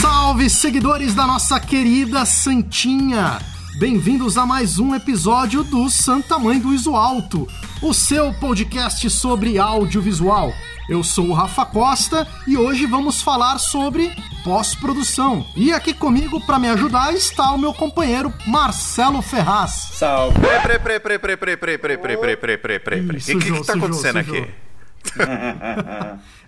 salve, seguidores da nossa querida Santinha! Bem-vindos a mais um episódio do Santa Mãe do Iso Alto, o seu podcast sobre audiovisual. Eu sou o Rafa Costa e hoje vamos falar sobre pós-produção. E aqui comigo para me ajudar está o meu companheiro Marcelo Ferraz. Salve. Pre, pre, pre, pre, pre, pre, pre, pre, pre, pre, pre, pre, pre. O que, que, que tá acontecendo aqui?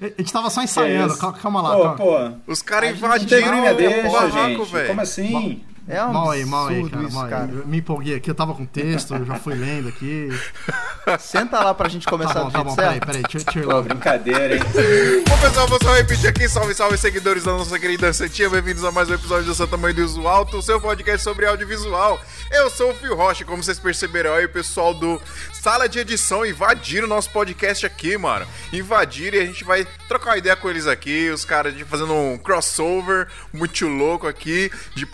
A gente tava só ensaiando, calma lá. Pô, calma. pô. Os caras invadiram o barraco, gente. velho. Como assim? É um Mal aí, mal aí, cara, isso, mal aí. cara. Eu me empolguei aqui, eu tava com texto, eu já fui lendo aqui. Senta lá pra gente começar Tá bom, do tá jeito bom, peraí, certo. peraí, deixa, eu- deixa Pô, brincadeira, hein? Bom, pessoal, vou só repetir aqui. Salve, salve, seguidores da nossa querida Santinha. Bem-vindos a mais um episódio do Santa Mãe do Uso Alto, o seu podcast sobre audiovisual. Eu sou o Fio Rocha, como vocês perceberam aí, o pessoal do Sala de Edição invadiram o nosso podcast aqui, mano. Invadiram e a gente vai trocar uma ideia com eles aqui. Os caras de- fazendo um crossover muito louco aqui de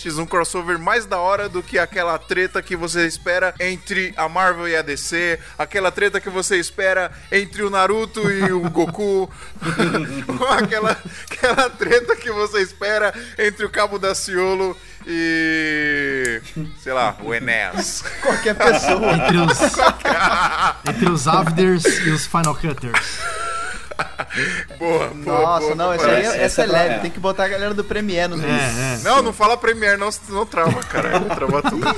podcasts. Um crossover mais da hora do que aquela treta que você espera entre a Marvel e a DC. Aquela treta que você espera entre o Naruto e o Goku. aquela, aquela treta que você espera entre o Cabo da Ciolo e. sei lá, o Enéas. Qualquer pessoa. Entre os, entre os Avders e os Final Cutters. Boa, boa. Nossa, boa, não, essa, aí, parece. é- essa é Essa leve. é. Tem que botar a galera do Premiere no. É, é. Não, não fala Premiere, não, não trava, cara. Vai travar tudo.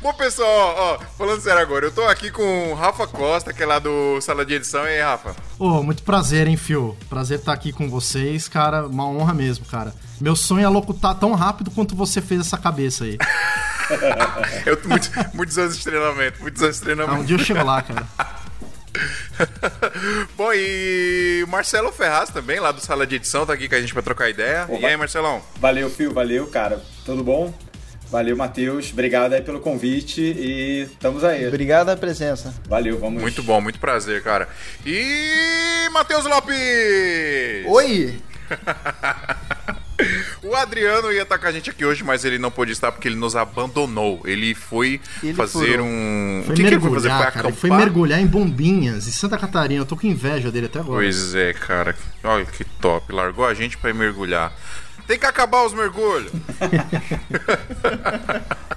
Bom, pessoal, ó, falando sério agora, eu tô aqui com o Rafa Costa, que é lá do Sala de Edição. E aí, Rafa? Ô, muito prazer, hein, Fio? Prazer estar aqui com vocês, cara. Uma honra mesmo, cara. Meu sonho é locutar tão rápido quanto você fez essa cabeça aí. Eu tô muito, muitos anos de treinamento, muitos anos de Ah, um treinamento. dia eu chego lá, cara. Bom, e Marcelo Ferraz também, lá do Sala de Edição, tá aqui com a gente pra trocar ideia. E aí, Marcelão? Valeu, Fio, valeu, cara. Tudo bom? Valeu, Matheus. Obrigado aí pelo convite e estamos aí. Obrigado pela presença. Valeu, vamos. Muito bom, muito prazer, cara. E Matheus Lopes! Oi! O Adriano ia estar com a gente aqui hoje, mas ele não pôde estar porque ele nos abandonou. Ele foi Ele fazer furou. um. Foi o que, que ele foi fazer? mergulhar, Foi cara. Ele foi mergulhar em bombinhas em Santa Catarina. Eu tô com inveja dele até agora. Pois é, cara. Olha que top. Largou a gente pra ir mergulhar. Tem que acabar os mergulhos.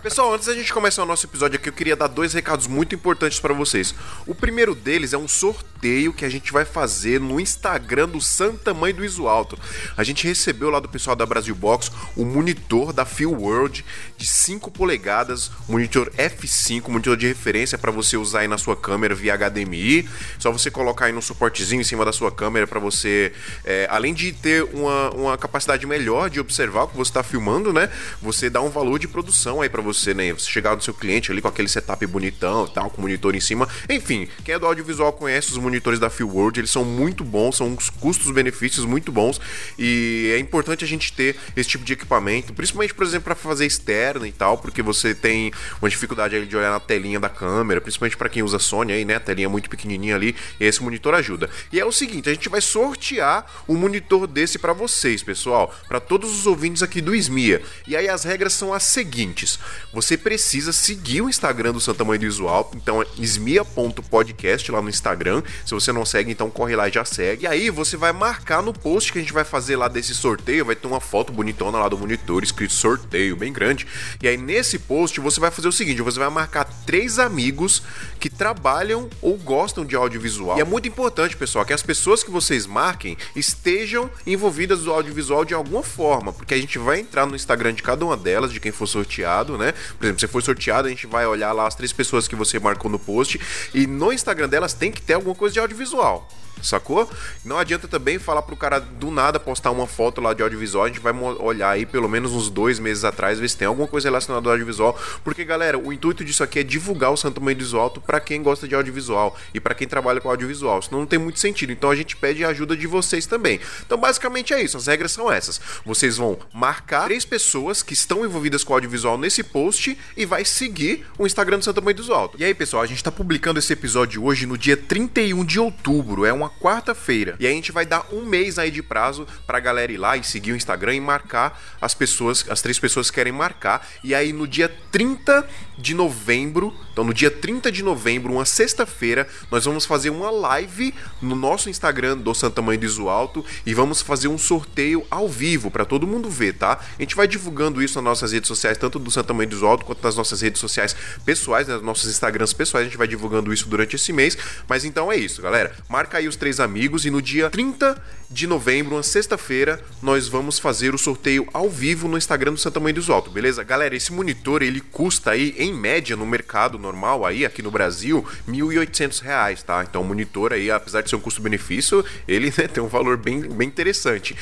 Pessoal, antes da gente começar o nosso episódio aqui, eu queria dar dois recados muito importantes pra vocês. O primeiro deles é um sorteio que a gente vai fazer no Instagram do Santa Mãe do Iso Alto. A gente recebeu lá do pessoal da Brasil Box o monitor da Feel World de 5 polegadas, monitor F5, monitor de referência pra você usar aí na sua câmera via HDMI. Só você colocar aí no suportezinho em cima da sua câmera pra você, é, além de ter uma, uma capacidade melhor de observar o que você está filmando, né? Você dá um valor de produção aí pra você, né? Você chegar no seu cliente ali com aquele setup bonitão e tal, com o monitor em cima. Enfim, quem é do audiovisual conhece os monitores da Feel World, eles são muito bons, são uns custos-benefícios muito bons e é importante a gente ter esse tipo de equipamento, principalmente, por exemplo, para fazer externa e tal, porque você tem uma dificuldade aí de olhar na telinha da câmera, principalmente para quem usa Sony aí, né? A telinha muito pequenininha ali, esse monitor ajuda. E é o seguinte, a gente vai sortear um monitor desse para vocês, pessoal, para todos os ouvintes aqui do Esmia. E aí as regras são as seguintes: você precisa seguir o Instagram do Santa Mãe do Visual, então é esmia.podcast lá no Instagram. Se você não segue, então corre lá e já segue. E aí você vai marcar no post que a gente vai fazer lá desse sorteio, vai ter uma foto bonitona lá do monitor escrito sorteio, bem grande. E aí nesse post você vai fazer o seguinte: você vai marcar três amigos que trabalham ou gostam de audiovisual. E é muito importante, pessoal, que as pessoas que vocês marquem estejam envolvidas no audiovisual de alguma forma, porque a gente vai entrar no Instagram de cada uma delas, de quem for sorteado, né? Por exemplo, se for sorteado, a gente vai olhar lá as três pessoas que você marcou no post e no Instagram delas tem que ter alguma coisa de audiovisual. Sacou? Não adianta também falar pro cara do nada postar uma foto lá de audiovisual. A gente vai olhar aí pelo menos uns dois meses atrás, ver se tem alguma coisa relacionada ao audiovisual. Porque, galera, o intuito disso aqui é divulgar o Santo Mãe do Alto pra quem gosta de audiovisual e pra quem trabalha com audiovisual. Senão não tem muito sentido. Então a gente pede a ajuda de vocês também. Então, basicamente é isso. As regras são essas. Vocês vão marcar três pessoas que estão envolvidas com audiovisual nesse post e vai seguir o Instagram do Santa Mãe dos Altos. E aí, pessoal, a gente tá publicando esse episódio hoje no dia 31 de outubro, é uma quarta-feira. E a gente vai dar um mês aí de prazo pra galera ir lá e seguir o Instagram e marcar as pessoas, as três pessoas que querem marcar. E aí no dia 30 de novembro, então no dia 30 de novembro, uma sexta-feira, nós vamos fazer uma live no nosso Instagram do Santa Mãe do Iso Alto e vamos fazer um sorteio ao vivo para todo mundo ver, tá? A gente vai divulgando isso nas nossas redes sociais, tanto do Santa Mãe do Alto quanto nas nossas redes sociais pessoais, né, nos nossos Instagrams pessoais, a gente vai divulgando isso durante esse mês. Mas então é isso, galera. Marca aí os três amigos e no dia 30 de novembro, uma sexta-feira, nós vamos fazer o sorteio ao vivo no Instagram do Santa Mãe do Alto, beleza? Galera, esse monitor ele custa aí em média no mercado normal aí aqui no Brasil, R$ 1.800, tá? Então o monitor aí, apesar de ser um custo-benefício, ele né, tem um valor bem, bem interessante.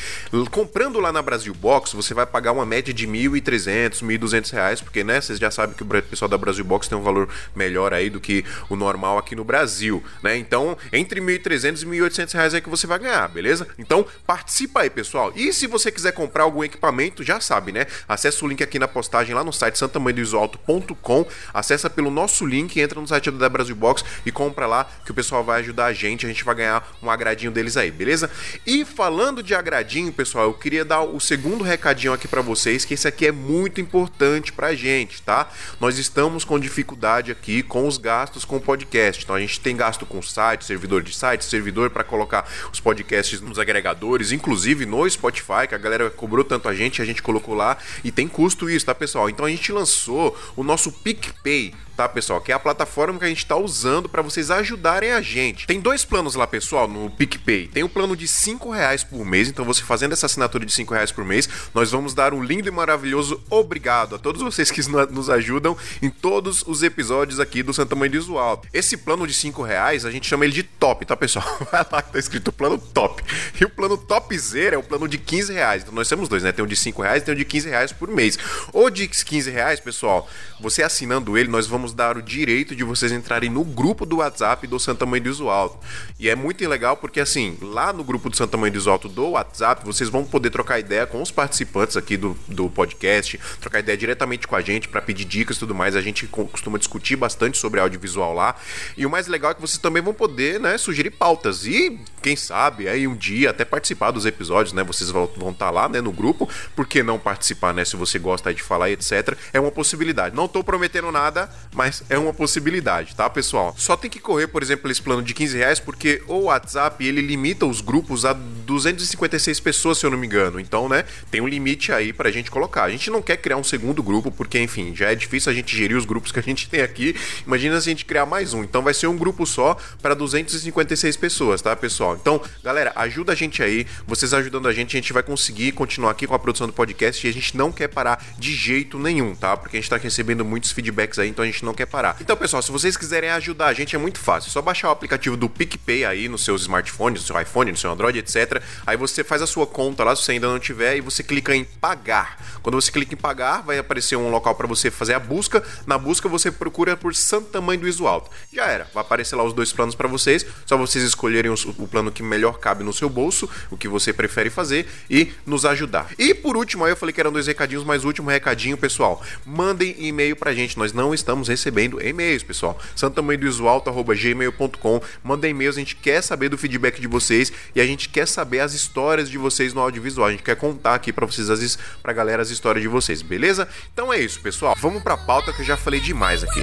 Comprando lá na Brasil Box, você vai pagar uma média de R$ 1.300, R$ 1.200, porque né, vocês já sabem que o pessoal da Brasil Box tem um valor melhor aí do que o normal aqui no Brasil, né? Então, entre R$ 1.300 e R$ 1.800 é que você vai ganhar, beleza? Então, participa aí, pessoal. E se você quiser comprar algum equipamento, já sabe, né? Acesse o link aqui na postagem lá no site santamanhodoisoalto.com. Acessa pelo nosso link, entra no site da Brasil Box e compra lá que o pessoal vai ajudar a gente. A gente vai ganhar um agradinho deles aí, beleza? E falando de agradinho, pessoal, eu queria dar o segundo recadinho aqui para vocês, que esse aqui é muito importante pra gente, tá? Nós estamos com dificuldade aqui com os gastos com o podcast. Então a gente tem gasto com site, servidor de site, servidor para colocar os podcasts nos agregadores, inclusive no Spotify, que a galera cobrou tanto a gente, a gente colocou lá e tem custo isso, tá, pessoal? Então a gente lançou o nosso PicPay tá, pessoal? Que é a plataforma que a gente está usando para vocês ajudarem a gente. Tem dois planos lá, pessoal, no PicPay. Tem o plano de 5 reais por mês, então você fazendo essa assinatura de 5 reais por mês, nós vamos dar um lindo e maravilhoso obrigado a todos vocês que nos ajudam em todos os episódios aqui do Santa Mãe do Visual. Esse plano de 5 reais, a gente chama ele de top, tá, pessoal? Vai lá que tá escrito plano top. E o plano topzera é o plano de 15 reais. Então nós temos dois, né? Tem o de 5 reais e tem o de 15 reais por mês. O de 15 reais, pessoal, você assinando ele, nós vamos vamos dar o direito de vocês entrarem no grupo do WhatsApp do Santa Mãe do Iso Alto. E é muito legal porque, assim, lá no grupo do Santa Mãe do Iso Alto do WhatsApp, vocês vão poder trocar ideia com os participantes aqui do, do podcast, trocar ideia diretamente com a gente para pedir dicas e tudo mais. A gente costuma discutir bastante sobre audiovisual lá. E o mais legal é que vocês também vão poder, né, sugerir pautas. E, quem sabe, aí um dia até participar dos episódios, né? Vocês vão estar tá lá, né, no grupo. Por que não participar, né? Se você gosta de falar, etc. É uma possibilidade. Não estou prometendo nada, mas é uma possibilidade, tá, pessoal? Só tem que correr, por exemplo, esse plano de 15 reais, porque o WhatsApp ele limita os grupos a 256 pessoas, se eu não me engano. Então, né, tem um limite aí pra gente colocar. A gente não quer criar um segundo grupo, porque, enfim, já é difícil a gente gerir os grupos que a gente tem aqui. Imagina se a gente criar mais um. Então, vai ser um grupo só para 256 pessoas, tá, pessoal? Então, galera, ajuda a gente aí. Vocês ajudando a gente, a gente vai conseguir continuar aqui com a produção do podcast e a gente não quer parar de jeito nenhum, tá? Porque a gente tá recebendo muitos feedbacks aí, então a gente não quer parar. Então, pessoal, se vocês quiserem ajudar a gente, é muito fácil. É só baixar o aplicativo do PicPay aí nos seus smartphones, no seu iPhone, no seu Android, etc. Aí você faz a sua conta lá, se você ainda não tiver, e você clica em pagar. Quando você clica em pagar, vai aparecer um local para você fazer a busca. Na busca, você procura por Santa Mãe do Iso Alto. Já era. Vai aparecer lá os dois planos para vocês. Só vocês escolherem o plano que melhor cabe no seu bolso, o que você prefere fazer e nos ajudar. E por último, aí eu falei que eram dois recadinhos, mas último recadinho, pessoal. Mandem e-mail pra gente. Nós não estamos recebendo e-mails, pessoal. santamanhodoisualto.gmail.com Manda e-mails, a gente quer saber do feedback de vocês e a gente quer saber as histórias de vocês no audiovisual. A gente quer contar aqui para vocês, as, pra galera, as histórias de vocês, beleza? Então é isso, pessoal. Vamos pra pauta que eu já falei demais aqui.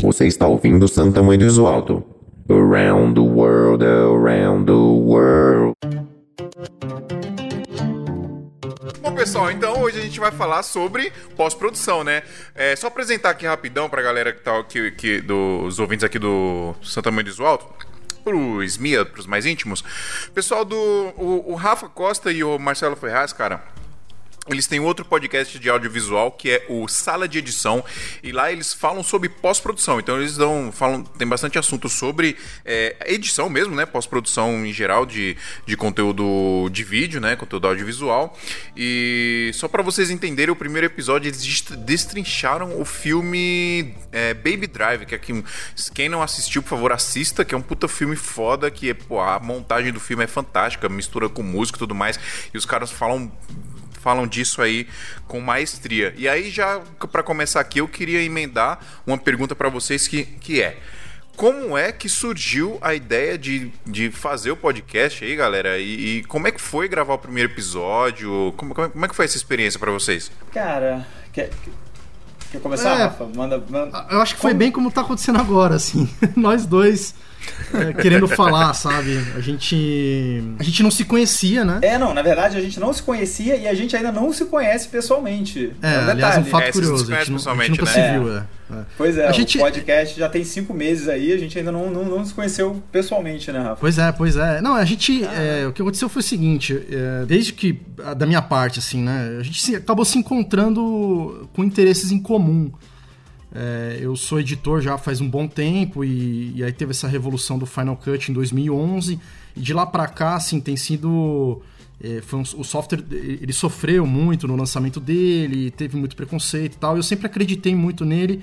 Você está ouvindo Santa Mãe do Iso. Around the world, around the world. Bom, pessoal, então hoje a gente vai falar sobre pós-produção, né? É, só apresentar aqui rapidão pra galera que tá aqui, que, dos ouvintes aqui do Santa Mãe do Alto pros MIA, pros mais íntimos. Pessoal do o, o Rafa Costa e o Marcelo Ferraz, cara, eles têm outro podcast de audiovisual que é o Sala de Edição e lá eles falam sobre pós-produção. Então eles dão, falam, tem bastante assunto sobre é, edição mesmo, né? Pós-produção em geral de, de conteúdo de vídeo, né? Conteúdo audiovisual. E só para vocês entenderem, o primeiro episódio eles destrincharam o filme é, Baby Drive, que é que quem não assistiu, por favor, assista, que é um puta filme foda, que pô, a montagem do filme é fantástica, mistura com música e tudo mais. E os caras falam falam disso aí com maestria. E aí já para começar aqui, eu queria emendar uma pergunta para vocês que, que é: como é que surgiu a ideia de, de fazer o podcast aí, galera? E, e como é que foi gravar o primeiro episódio? Como, como é que foi essa experiência para vocês? Cara, quer, quer começar, é, Rafa? Manda, manda, Eu acho que foi bem como tá acontecendo agora, assim. Nós dois é, querendo falar, sabe? A gente. A gente não se conhecia, né? É, não, na verdade a gente não se conhecia e a gente ainda não se conhece pessoalmente. É, é um aliás, um fato é, curioso. A gente, não, a gente nunca né? se viu, é. é. Pois é, a gente... o podcast já tem cinco meses aí, a gente ainda não, não, não se conheceu pessoalmente, né, Rafa? Pois é, pois é. Não, a gente. É, o que aconteceu foi o seguinte, desde que. Da minha parte, assim, né? A gente acabou se encontrando com interesses em comum. É, eu sou editor já faz um bom tempo e, e, aí teve essa revolução do Final Cut em 2011 e de lá para cá, assim, tem sido é, um, o software ele sofreu muito no lançamento dele, teve muito preconceito e tal. Eu sempre acreditei muito nele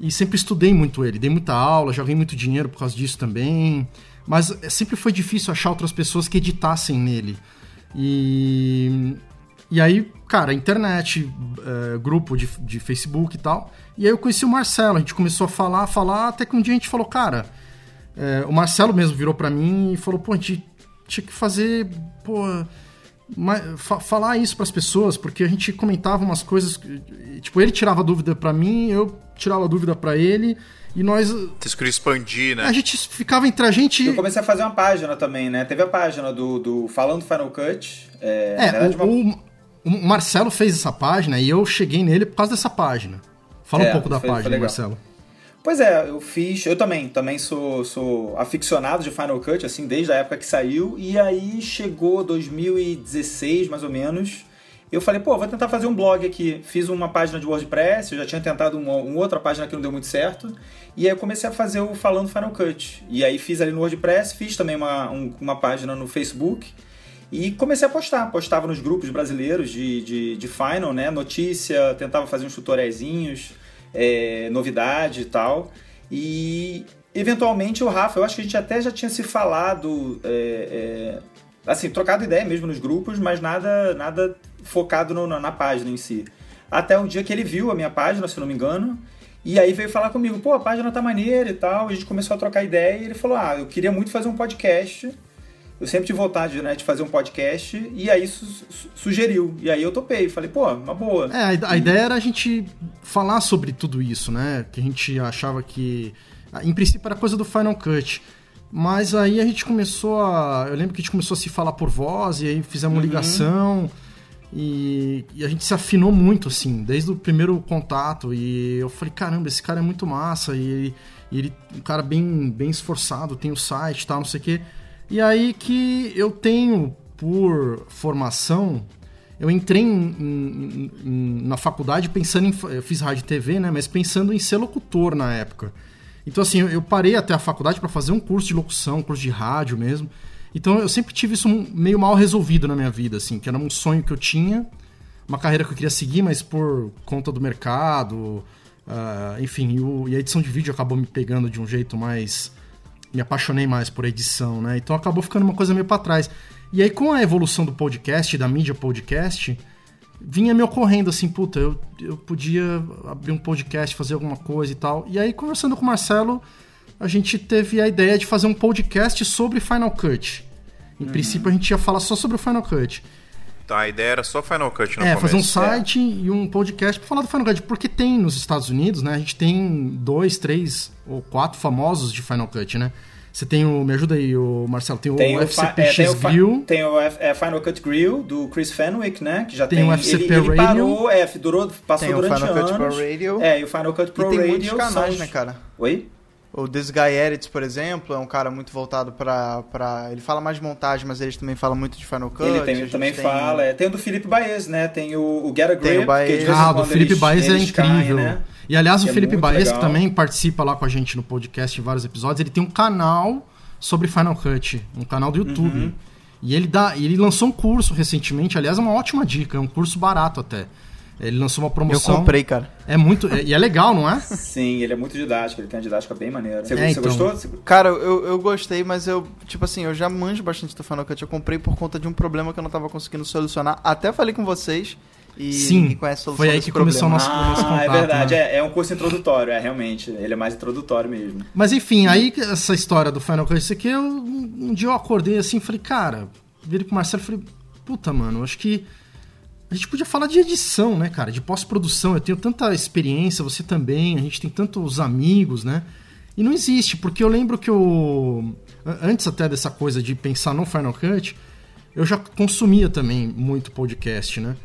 e sempre estudei muito ele, dei muita aula, joguei muito dinheiro por causa disso também. Mas é, sempre foi difícil achar outras pessoas que editassem nele. E e aí, cara, internet, é, grupo de, de Facebook e tal. E aí eu conheci o Marcelo, a gente começou a falar, falar, até que um dia a gente falou, cara, é, o Marcelo mesmo virou para mim e falou, pô, a gente tinha que fazer, pô, fa falar isso para as pessoas, porque a gente comentava umas coisas, tipo, ele tirava dúvida para mim, eu tirava dúvida para ele, e nós. Vocês queriam expandir, né? A gente ficava entre a gente. Eu comecei a fazer uma página também, né? Teve a página do, do Falando Final Cut. É, é o, uma... o, Marcelo fez essa página e eu cheguei nele por causa dessa página. Fala é, um pouco da foi, página, foi Marcelo. Pois é, eu fiz, eu também, também sou, sou aficionado de Final Cut, assim, desde a época que saiu, e aí chegou 2016, mais ou menos, eu falei, pô, vou tentar fazer um blog aqui. Fiz uma página de WordPress, eu já tinha tentado uma, uma, outra página que não deu muito certo. E aí eu comecei a fazer o Falando Final Cut. E aí fiz ali no WordPress, fiz também uma, um, uma página no Facebook. E comecei a postar. Postava nos grupos brasileiros de, de, de Final, né? Notícia, tentava fazer uns tutoriaizinhos é, novidade e tal. E eventualmente o Rafa, eu acho que a gente até já tinha se falado, é, é, assim, trocado ideia mesmo nos grupos, mas nada, nada focado no, na página em si. Até um dia que ele viu a minha página, se não me engano, e aí veio falar comigo, pô, a página tá maneira e tal. A gente começou a trocar ideia e ele falou: Ah, eu queria muito fazer um podcast eu sempre tive vontade né, de fazer um podcast e aí su sugeriu. E aí eu topei. Falei, pô, uma boa. É, a, a ideia era a gente falar sobre tudo isso, né? Que a gente achava que. Em princípio era coisa do Final Cut. Mas aí a gente começou a. Eu lembro que a gente começou a se falar por voz e aí fizemos uhum. ligação. E, e, a gente se afinou muito, assim, desde o primeiro contato. E eu falei, caramba, esse cara é muito massa. E, e ele, um cara bem, bem esforçado, tem o site e tal, não sei o quê. E aí que eu tenho, por formação, eu entrei em, em, em, na faculdade pensando em. Eu fiz rádio e TV, né? Mas pensando em ser locutor na época. Então, assim, eu parei até a faculdade para fazer um curso de locução, um curso de rádio mesmo. Então, eu sempre tive isso meio mal resolvido na minha vida, assim, que era um sonho que eu tinha, uma carreira que eu queria seguir, mas por conta do mercado, uh, enfim, o, e, a edição de vídeo acabou me pegando de um jeito mais me apaixonei mais por edição, né? Então acabou ficando uma coisa meio para trás. E aí, com a evolução do podcast, da mídia podcast, vinha me ocorrendo assim, puta, eu, eu podia abrir um podcast, fazer alguma coisa e tal. E aí, conversando com o Marcelo, a gente teve a ideia de fazer um podcast sobre Final Cut. Em uhum. princípio, a gente ia falar só sobre o Final Cut. Tá, a ideia era só Final Cut no É, começo. fazer um site é. e um podcast pra falar do Final Cut. Porque tem nos Estados Unidos, né? A gente tem dois, três ou quatro famosos de Final Cut, né? Você tem o. Me ajuda aí, o Marcelo. Tem o tem FCPX é, tem Grill. Tem o F, é, Final Cut Grill do Chris Fenwick, né? Que já tem, tem o FCP ele, Radio. Ele parou, é, durou, passou tem durante o Final anos. Cut Pro Radio. É, e o Final Cut Pro e tem Radio. muitos canais, são... né, cara? Oi? O This Guy Edits, por exemplo, é um cara muito voltado pra, pra... Ele fala mais de montagem, mas ele também fala muito de Final Cut. Ele tem, também tem... fala. É, tem o do Felipe Baez, né? Tem o, o Get a Grip. Tem o Baez. Ah, do Felipe Baez é incrível. Caem, né? E aliás, o é Felipe Baez, que também participa lá com a gente no podcast em vários episódios, ele tem um canal sobre Final Cut, um canal do YouTube. Uhum. E ele dá, ele lançou um curso recentemente, aliás, é uma ótima dica, é um curso barato até. Ele lançou uma Eu promoção. comprei, cara. É muito. é- e é legal, não é? Sim, ele é muito didático, ele tem uma didática bem maneira. Você, É, você então. gostou? Você- Cara, eu, eu gostei, mas eu, tipo assim, eu já manjo bastante do Final Cut. Eu comprei por conta de um problema que eu não tava conseguindo solucionar. Até falei com vocês e Sim, ninguém conhece a solução foi aí que começou o problema. nosso- nosso Ah, é contato, verdade, né? é, é um curso introdutório, é realmente. Ele é mais introdutório mesmo. Mas enfim, aí essa história do Final Cut, isso aqui, eu, um dia eu acordei assim e falei, cara, virei pro Marcelo e falei, puta, mano, eu acho que a gente podia falar de edição, né, cara, de pós-produção. Eu tenho tanta experiência, você também, a gente tem tantos amigos, né? E não existe, porque eu lembro que eu. an- Antes até dessa coisa de pensar no Final Cut, eu já consumia também muito podcast, né?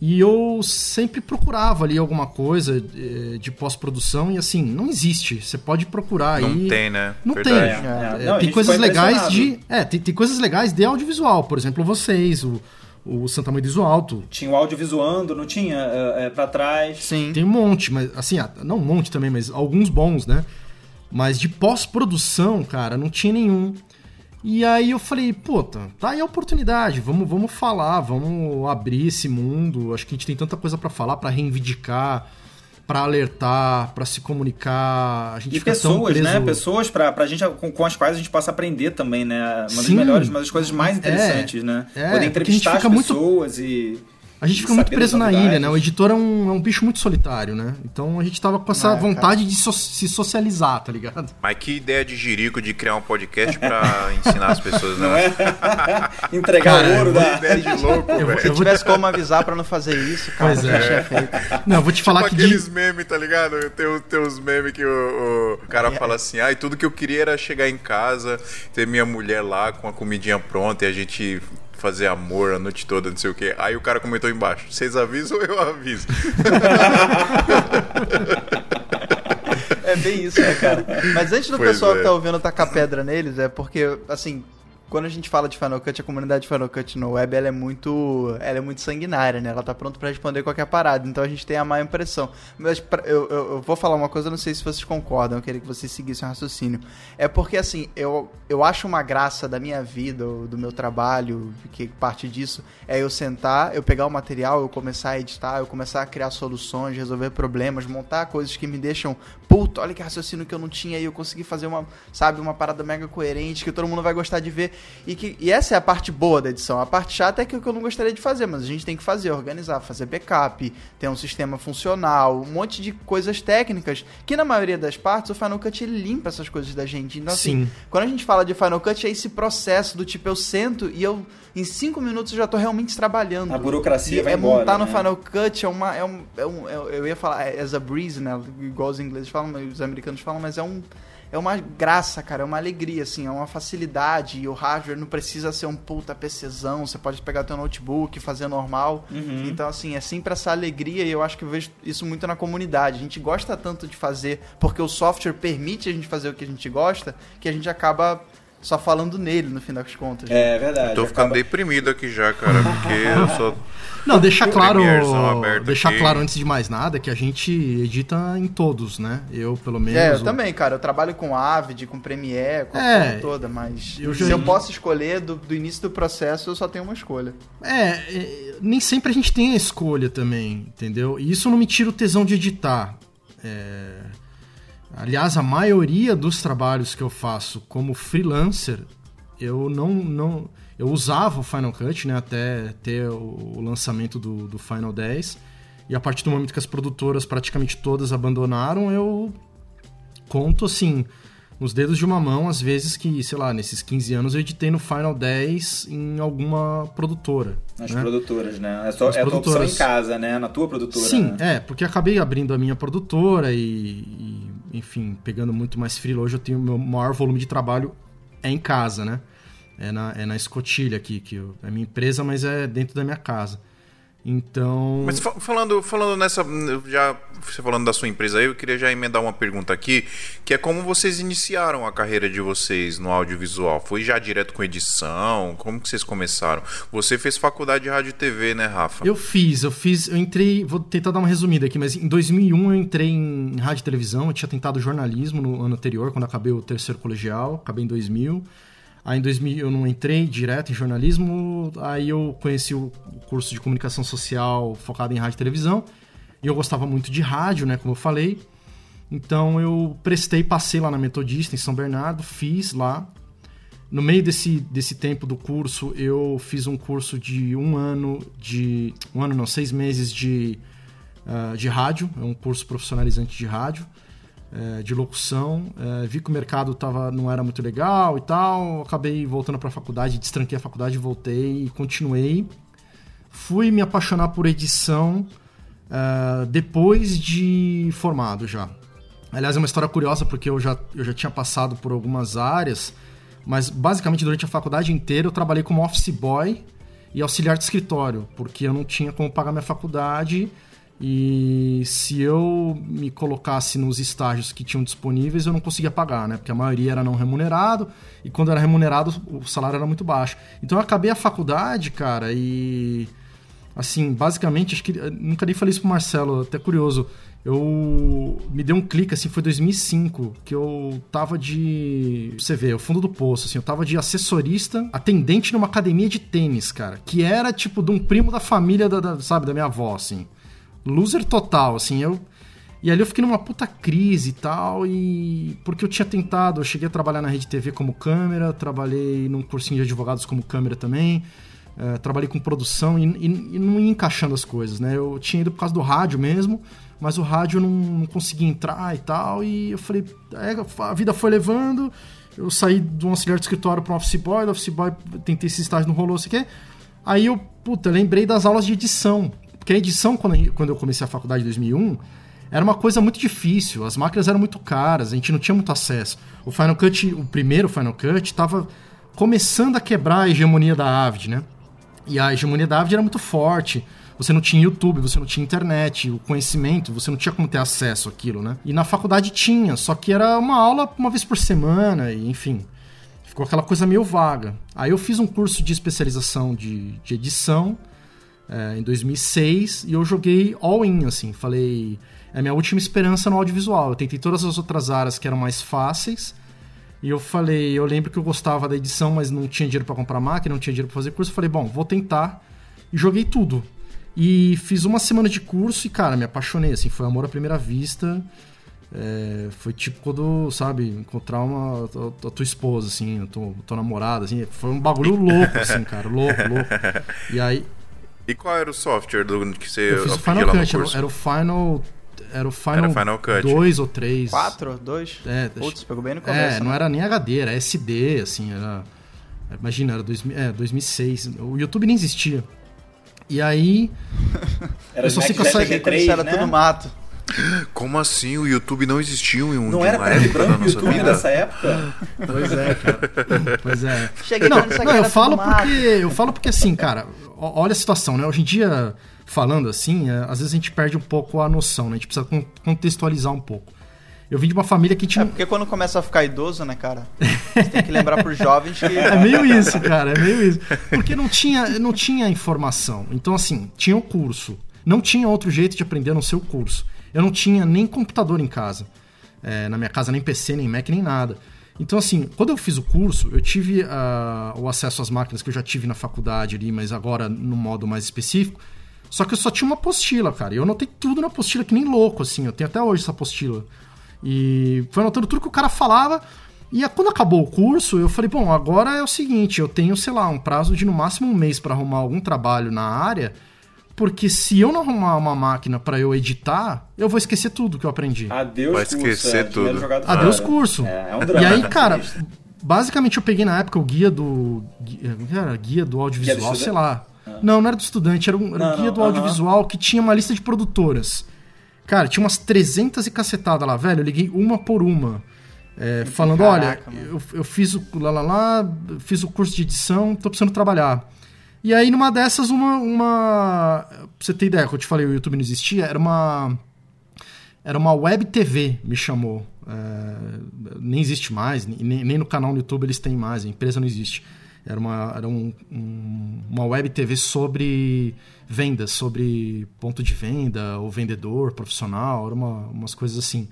E eu sempre procurava ali alguma coisa eh, de pós-produção e assim, não existe. Você pode procurar Não aí. tem, né? Não Verdade. tem. É, É, não, a tem coisas legais de. É, tem, tem coisas legais de audiovisual. Por exemplo, vocês, o, o Santa Mãe do Iso Alto. Tinha o áudio visuando, não tinha? É, é, pra trás. Sim. Tem um monte, mas assim, ah, não um monte também, mas alguns bons, né? Mas de pós-produção, cara, não tinha nenhum. E aí eu falei, puta, tá aí a oportunidade, vamos, vamos falar, vamos abrir esse mundo. Acho que a gente tem tanta coisa pra falar, pra reivindicar, pra alertar, pra se comunicar. A gente E pessoas, né? Pessoas pra, pra gente, com, com as quais a gente possa aprender também, né? Uma das Sim. melhores, uma das coisas mais É, interessantes, né? é, Poder entrevistar as fica muito- pessoas e. A gente e fica muito preso na ilha, né? O editor é um, é um bicho muito solitário, né? Então a gente tava com essa É, vontade de so- se socializar, tá ligado? Mas que ideia de jirico de criar um podcast pra ensinar as pessoas, né? Não é? Entregar Cara, ouro Que da. ideia de louco, Eu velho. Se tivesse como avisar pra não fazer isso, cara, Pois eu é. feito. Não, eu vou te falar Tipo que aqueles de... memes, tá ligado? Tem, os- tem os memes que o, o cara fala assim, ai, tudo que eu queria era chegar em casa, ter minha mulher lá com a comidinha pronta e a gente fazer amor a noite toda, não sei o quê. Aí o cara comentou embaixo, vocês avisam ou eu aviso? É bem isso, né, cara? Mas antes do Pois pessoal é. que tá ouvindo tacar pedra neles, é porque, assim, quando a gente fala de Final Cut, a comunidade de Final Cut no web, ela é muito, ela é muito sanguinária, né? Ela tá pronta pra responder qualquer parada, então a gente tem a má impressão. Mas pra- eu, eu, eu vou falar uma coisa, não sei se vocês concordam, eu queria que vocês seguissem o raciocínio. É porque, assim, eu, eu acho uma graça da minha vida, do meu trabalho, que parte disso, é eu sentar, eu pegar o material, eu começar a editar, eu começar a criar soluções, resolver problemas, montar coisas que me deixam, puto, olha que raciocínio que eu não tinha e eu consegui fazer uma, sabe, uma parada mega coerente que todo mundo vai gostar de ver. E, que, e essa é a parte boa da edição. A parte chata é que o que eu não gostaria de fazer, mas a gente tem que fazer, organizar, fazer backup, ter um sistema funcional, um monte de coisas técnicas, que na maioria das partes o Final Cut ele limpa essas coisas da gente. Então, assim, Sim. quando a gente fala de Final Cut, é esse processo do tipo, eu sento e eu, em cinco minutos, eu já tô realmente trabalhando. A burocracia E vai é embora, montar no né? Final Cut é uma. É um, é um, é- eu ia falar é as a breeze, né? Igual os ingleses falam, os americanos falam, mas é um. É uma graça, cara, é uma alegria, assim, é uma facilidade. E o hardware não precisa ser um puta PCzão, você pode pegar teu notebook e fazer normal. Uhum. Então, assim, é sempre essa alegria e eu acho que eu vejo isso muito na comunidade. A gente gosta tanto de fazer porque o software permite a gente fazer o que a gente gosta, que a gente acaba só falando nele, no fim das contas. É verdade. Tô ficando acaba- deprimido aqui já, cara, porque eu sou... Não, deixar claro, deixar aqui. claro antes de mais nada que a gente edita em todos, né? Eu, pelo menos. É, eu o- também, cara. Eu trabalho com Avid, com Premiere, com a É, porra toda, mas eu já- se eu posso escolher do, do início do processo, eu só tenho uma escolha. É, é, nem sempre a gente tem a escolha também, entendeu? E isso não me tira o tesão de editar. É, Aliás, a maioria dos trabalhos que eu faço como freelancer, eu não. não eu usava o Final Cut, né? Até ter o, lançamento do, do Final 10. E a partir do momento que as produtoras praticamente todas abandonaram, eu conto assim, nos dedos de uma mão, às vezes que, sei lá, nesses 15 anos eu editei no Final 10 em alguma produtora. Nas né? produtoras, né? É, só, é a tua opção produtoras. em casa, né? Na tua produtora. Sim, né? é, porque acabei abrindo a minha produtora e, e, enfim, pegando muito mais freela. Hoje eu tenho meu maior volume de trabalho é em casa, né? É na, é na escotilha aqui, que eu- é minha empresa, mas é dentro da minha casa. Então. Mas fa- falando, falando nessa. Já você falando da sua empresa aí, eu queria já emendar uma pergunta aqui, que é como vocês iniciaram a carreira de vocês no audiovisual? Foi já direto com edição? Como que vocês começaram? Você fez faculdade de rádio e TV, né, Rafa? Eu fiz, eu fiz, eu entrei, vou tentar dar uma resumida aqui, mas em 2001 eu entrei em rádio e televisão, eu tinha tentado jornalismo no ano anterior, quando acabei o terceiro colegial, acabei em 2000. Aí em 2000 eu não entrei direto em jornalismo, aí eu conheci o curso de comunicação social focado em rádio e televisão. E eu gostava muito de rádio, né, como eu falei. Então eu prestei, passei lá na Metodista em São Bernardo, fiz lá. No meio desse, desse tempo do curso, eu fiz um curso de um ano de. Um ano não, seis meses de, uh, de rádio, é um curso profissionalizante de rádio é, de locução. É, vi que o mercado tava, não era muito legal e tal. Acabei voltando para a faculdade, destranquei a faculdade, voltei e continuei. Fui me apaixonar por edição é, depois de formado já. Aliás, é uma história curiosa porque eu já, eu já tinha passado por algumas áreas, mas basicamente durante a faculdade inteira eu trabalhei como office boy e auxiliar de escritório, porque eu não tinha como pagar minha faculdade e se eu me colocasse nos estágios que tinham disponíveis, eu não conseguia pagar, né? Porque a maioria era não remunerado, e quando era remunerado, o salário era muito baixo. Então eu acabei a faculdade, cara, e. Assim, basicamente, acho que. Nunca nem falei isso pro Marcelo, até curioso. Eu. Me deu um clique, assim, foi 2005, que eu tava de. Você vê, o fundo do poço, assim, eu tava de assessorista, atendente numa academia de tênis, cara, que era tipo de um primo da família, da, da sabe, da minha avó, assim loser total, assim, eu... E ali eu fiquei numa puta crise e tal, e... Porque eu tinha tentado, eu cheguei a trabalhar na Rede TV como câmera, trabalhei num cursinho de advogados como câmera também, é, trabalhei com produção e, e, e, não ia encaixando as coisas, né? Eu tinha ido por causa do rádio mesmo, mas o rádio não, não conseguia entrar e tal, e eu falei, é, a vida foi levando, eu saí de um auxiliar de escritório para um office boy, do office boy tentei esse estágio, não rolou, sei o quê. Aí eu, puta, lembrei das aulas de edição, porque a edição, quando, eu comecei a faculdade em 2001, era uma coisa muito difícil. As máquinas eram muito caras, a gente não tinha muito acesso. O Final Cut, o primeiro Final Cut, estava começando a quebrar a hegemonia da Avid, né? E a hegemonia da Avid era muito forte. Você não tinha YouTube, você não tinha internet, o conhecimento, você não tinha como ter acesso àquilo, né? E na faculdade tinha, só que era uma aula uma vez por semana, e enfim. Ficou aquela coisa meio vaga. Aí eu fiz um curso de especialização de, de edição é, em 2006 e eu joguei all-in, assim. Falei, é a minha última esperança no audiovisual. Eu tentei todas as outras áreas que eram mais fáceis. E eu falei, eu lembro que eu gostava da edição, mas não tinha dinheiro para comprar máquina, não tinha dinheiro para fazer curso. Eu falei, bom, vou tentar. E joguei tudo. E fiz uma semana de curso e, cara, me apaixonei, assim, foi amor à primeira vista. É, foi tipo quando, sabe, encontrar uma, a, a tua esposa, assim, a tua, a tua namorada, assim. Foi um bagulho louco, assim, cara, louco, louco. E aí, e qual era o software do que você eu fiz o Final Cut, era, era, o Final. Era o Final, era Final Cut. 2 ou 3. 4? 2? É, Putz, pegou bem no começo. É, não né? era nem HD, era SD, assim, era. Imagina, era dois, é, 2006. O YouTube nem existia. E aí. Era eu só sei que eu saí. Era né? tudo mato. Como assim? O YouTube não existiu em um Não era preto branco o YouTube vida? nessa época? Pois é, cara. Pois é. Cheguei não, não eu falo porque eu falo porque assim, cara, olha a situação, né? Hoje em dia, falando assim, é, às vezes a gente perde um pouco a noção, né? A gente precisa contextualizar um pouco. Eu vim de uma família que tinha. É porque quando começa a ficar idoso, né, cara? Você tem que lembrar pros jovens que. É meio isso, cara, é meio isso. Porque não tinha, não tinha informação. Então, assim, tinha o curso. Não tinha outro jeito de aprender a não ser o curso. Eu não tinha nem computador em casa. É, na minha casa, nem PC, nem Mac, nem nada. Então, assim, quando eu fiz o curso, eu tive uh, o acesso às máquinas que eu já tive na faculdade ali, mas agora no modo mais específico. Só que eu só tinha uma apostila, cara. E eu anotei tudo na apostila, que nem louco, assim. Eu tenho até hoje essa apostila. E foi anotando tudo que o cara falava. E quando acabou o curso, eu falei, bom, agora é o seguinte, eu tenho, sei lá, um prazo de no máximo um mês para arrumar algum trabalho na área porque se eu não arrumar uma máquina para eu editar, eu vou esquecer tudo que eu aprendi. Adeus Vai esquecer curso, é, tudo. Adeus curso. É, é um drama, e aí, cara, basicamente eu peguei na época o guia do. Guia, guia do audiovisual, guia sei lá. Ah. Não, não era do estudante, era um, era não, guia não, do audiovisual uh -huh. que tinha uma lista de produtoras. Cara, tinha umas 300 e cacetada lá, velho. Eu liguei uma por uma. É, falando, Caraca, olha, eu, eu, fiz o lá, lá, lá, fiz o curso de edição, tô precisando trabalhar. E aí, numa dessas, uma. uma pra você ter ideia, quando eu te falei o YouTube não existia, era uma. Era uma web TV, me chamou. É, nem existe mais, nem, nem no canal no YouTube eles têm mais, a empresa não existe. Era uma, era um, um, uma web TV sobre vendas, sobre ponto de venda, o vendedor profissional, era uma, umas coisas assim.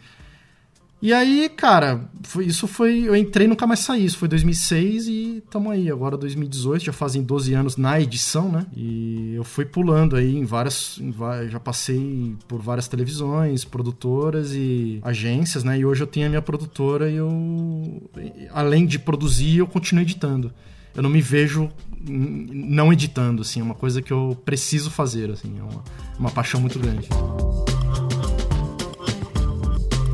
E aí, cara, foi- isso foi. Eu entrei e nunca mais saí. Isso foi 2006 e tamo aí. Agora 2018, já fazem 12 anos na edição, né? E eu fui pulando aí em várias. em já passei por várias televisões, produtoras e agências, né? E hoje eu tenho a minha produtora e eu. Além de produzir, eu continuo editando. Eu não me vejo não editando, assim. É uma coisa que eu preciso fazer, assim. É uma, uma paixão muito grande.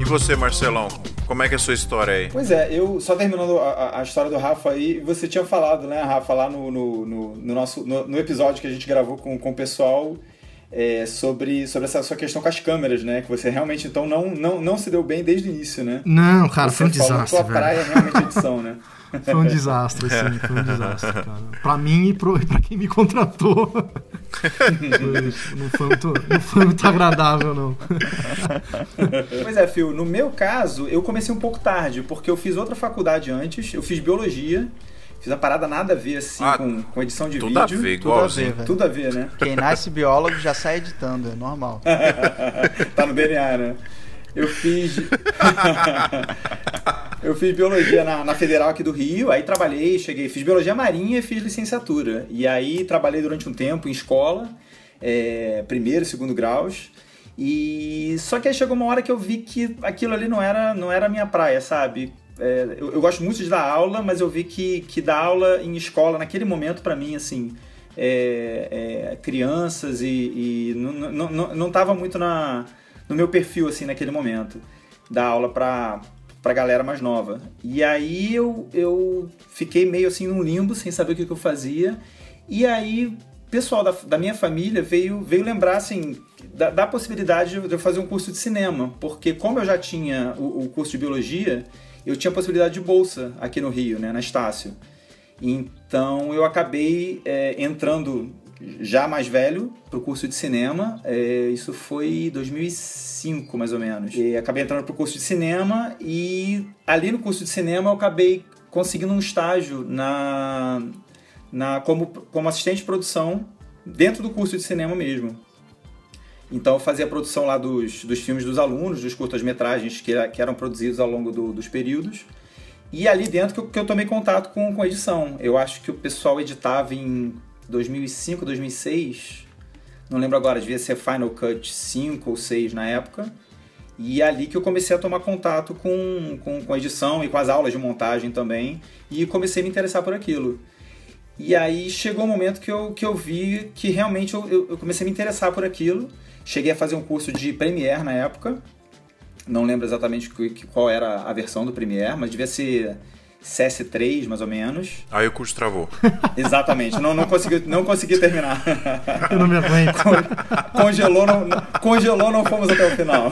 E você, Marcelão? Como é que é a sua história aí? Pois é, eu só terminando a, a- história do Rafa aí, você tinha falado, né, Rafa, lá no, no, no- no nosso no, no episódio que a gente gravou com, com o pessoal é, sobre, sobre essa sua questão com as câmeras, né? Que você realmente então não, não, não se deu bem desde o início, né? Não, cara, você foi um desastre, sua velho. praia é realmente a edição, né? Foi um desastre, sim, foi um desastre, cara. Pra mim e pro, e pra quem me contratou. Foi- não, foi muito, não foi muito agradável, não. Pois é, Phil, no meu caso, eu comecei um pouco tarde, porque eu fiz outra faculdade antes, eu fiz biologia, fiz a parada nada a ver assim Ah, com, com edição de Tudo a vídeo. ver, Tudo a ver, velho. Tudo a ver, né? Quem nasce biólogo já sai editando, é normal. tá no DNA, né? Eu fiz. eu fiz biologia na, na Federal aqui do Rio, aí trabalhei, cheguei, fiz biologia marinha e fiz licenciatura. E aí trabalhei durante um tempo em escola, é, primeiro segundo graus. E só que aí chegou uma hora que eu vi que aquilo ali não era, não era a minha praia, sabe? É, eu, eu gosto muito de dar aula, mas eu vi que, que dar aula em escola naquele momento pra mim, assim, é, é, crianças e, e não, não, não, não tava muito na, no meu perfil, assim, naquele momento, dar aula pra, pra galera mais nova. E aí eu, eu fiquei meio assim num limbo, sem saber o que, que eu fazia. E aí o pessoal da, da minha família veio, veio lembrar, assim, da, da possibilidade de eu fazer um curso de cinema. Porque como eu já tinha o, o curso de biologia, eu tinha possibilidade de bolsa aqui no Rio, né, na Estácio. Então eu acabei é, entrando já mais velho para o curso de cinema. É, isso foi 2005 mais ou menos. E acabei entrando para o curso de cinema e ali no curso de cinema eu acabei conseguindo um estágio na, na como, como assistente de produção dentro do curso de cinema mesmo. Então eu fazia a produção lá dos, dos filmes dos alunos, dos curtas-metragens que, que eram produzidos ao longo do- dos períodos. E ali dentro que eu, que eu tomei contato com, com a edição. Eu acho que o pessoal editava em 2005, 2006. Não lembro agora, devia ser Final Cut 5 ou 6 na época. E é ali que eu comecei a tomar contato com, com, com a edição e com as aulas de montagem também. E comecei a me interessar por aquilo. E aí chegou um momento que eu, que eu vi que realmente eu, eu- comecei a me interessar por aquilo. Cheguei a fazer um curso de Premiere na época. Não lembro exatamente qual era a versão do Premiere, mas devia ser CS3, mais ou menos. Aí o curso travou. Exatamente, não, não, consegui, não consegui terminar. Eu não me aguento. congelou, não, congelou, não fomos até o final.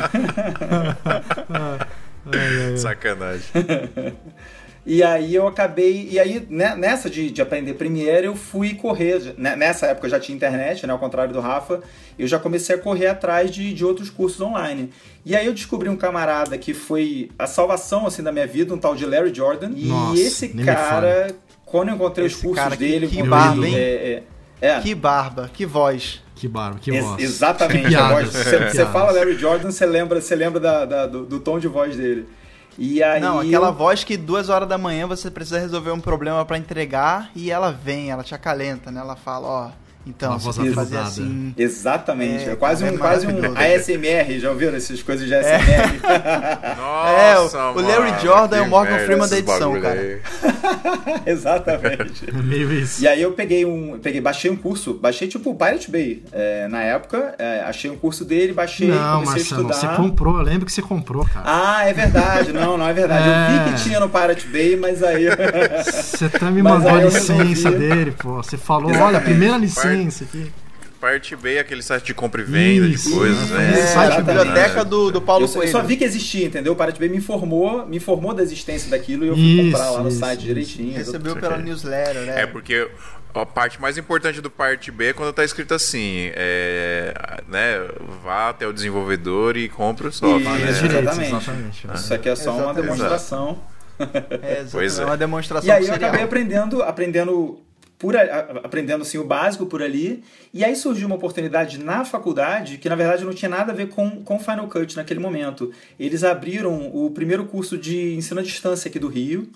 Sacanagem. E aí eu acabei. E aí, né, nessa de, de aprender Premiere, eu fui correr. né, Nessa época eu já tinha internet, né? Ao contrário do Rafa, eu já comecei a correr atrás de, de outros cursos online. E aí eu descobri um camarada que foi a salvação assim da minha vida, um tal de Larry Jordan. E Nossa, esse nem me cara, quando eu encontrei os Esse cursos cara, que- dele, que com- barba, hein? É, é, é. Que barba, que voz. Que barba, que Ex- voz. exatamente. Que a voz- Você que fala Larry Jordan, você lembra, você lembra da, da- do, do tom de voz dele. E aí. Não, aquela voz que duas horas da manhã você precisa resolver um problema pra entregar e ela vem, ela te acalenta, né? Ela fala, ó, então, Uma você fazer assim. Exatamente. É, É, quase, cara, um, é quase um. ASMR, já ouviram essas coisas de ASMR? Nossa, É, o- o Larry mano, Jordan é o Morgan Freeman da edição, cara. Exatamente. É meio isso. E aí eu peguei um. Peguei, baixei um curso, baixei tipo o Pirate Bay é, na época. é, achei um curso dele, baixei, Não, comecei Marcelo, a você estudar. comprou, eu lembro que você comprou, cara. Ah, é verdade. Não, não é verdade. Eu vi É. que tinha no Pirate Bay, mas aí. Você até me mandou a licença dele, pô. Você falou, olha, a Exatamente. primeira licença aqui. Parte B é aquele site de compra e venda Isso, de coisas, isso, né? É, Site a biblioteca do, do Paulo Eu só, eu Coelho. só vi que existia, entendeu? O Pirate Bay me informou, me informou da existência daquilo e eu fui Isso, comprar lá no isso, site direitinho. Recebeu pela newsletter, né? É, porque a parte mais importante do parte B é quando tá escrito assim, é, né, vá até o desenvolvedor e compre o software. Né? exatamente. exatamente. Isso aqui é só uma Exatamente. demonstração. É, exatamente. Pois é. uma demonstração E aí eu acabei aprendendo, aprendendo por aprendendo assim o básico por ali. E aí surgiu uma oportunidade na faculdade que na verdade não tinha nada a ver com com Final Cut naquele momento. Eles abriram o primeiro curso de ensino à distância aqui do Rio.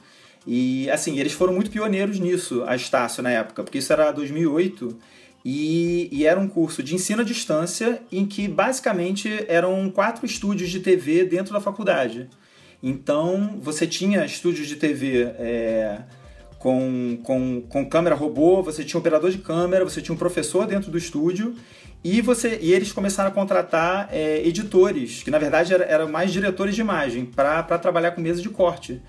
E assim, eles foram muito pioneiros nisso, a Estácio na época, porque isso era 2008. E, e era um curso de ensino à distância em que basicamente eram quatro estúdios de TV dentro da faculdade. Então você tinha estúdios de TV é, com, com, com câmera robô, você tinha um operador de câmera, você tinha um professor dentro do estúdio e, você, e eles começaram a contratar é, editores, que na verdade eram era mais diretores de imagem, para trabalhar com mesa de corte.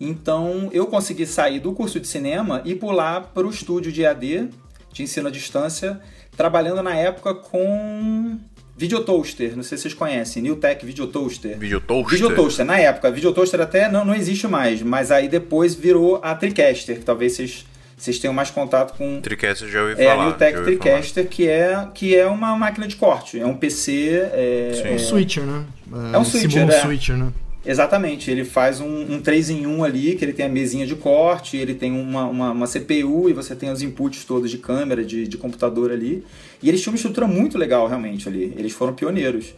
Então eu consegui sair do curso de cinema e pular para o estúdio de EAD, de ensino à distância, trabalhando na época com Videotoaster, não sei se vocês conhecem, Newtek Videotoaster. Videotoaster? Videotoaster, na época, Videotoaster até não, não existe mais, mas aí depois virou a Tricaster, que talvez vocês, vocês tenham mais contato com Tricaster já ouvi é, falar. a Newtek Tricaster, que é, que é uma máquina de corte, é um PC... É, Sim. é- Um switcher, né? É um switcher, simula um é. switcher, né? Exatamente, ele faz um, um 3 em 1 ali, que ele tem a mesinha de corte, ele tem uma, uma, uma CPU e você tem os inputs todos de câmera, de, de computador ali. E eles tinham uma estrutura muito legal, realmente, ali. Eles foram pioneiros.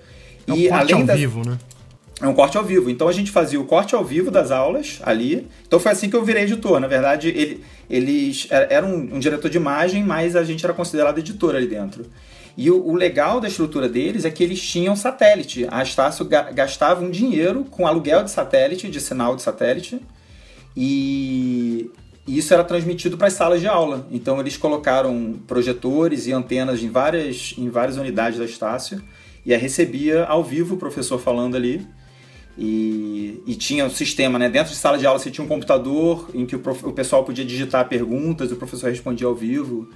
É um e corte além ao das- vivo, né? é um corte ao vivo. Então a gente fazia o corte ao vivo das aulas ali. Então foi assim que eu virei editor. Na verdade, ele, eles era era um, um diretor de imagem, mas a gente era considerado editor ali dentro. E o, o legal da estrutura deles é que eles tinham satélite. A Estácio ga- gastava um dinheiro com aluguel de satélite, de sinal de satélite, e isso era transmitido para as salas de aula. Então eles colocaram projetores e antenas em várias, em várias unidades da Estácio e aí recebia ao vivo o professor falando ali. E, e tinha um sistema, né? Dentro de sala de aula você tinha um computador em que o, prof- o pessoal podia digitar perguntas, o professor respondia ao vivo.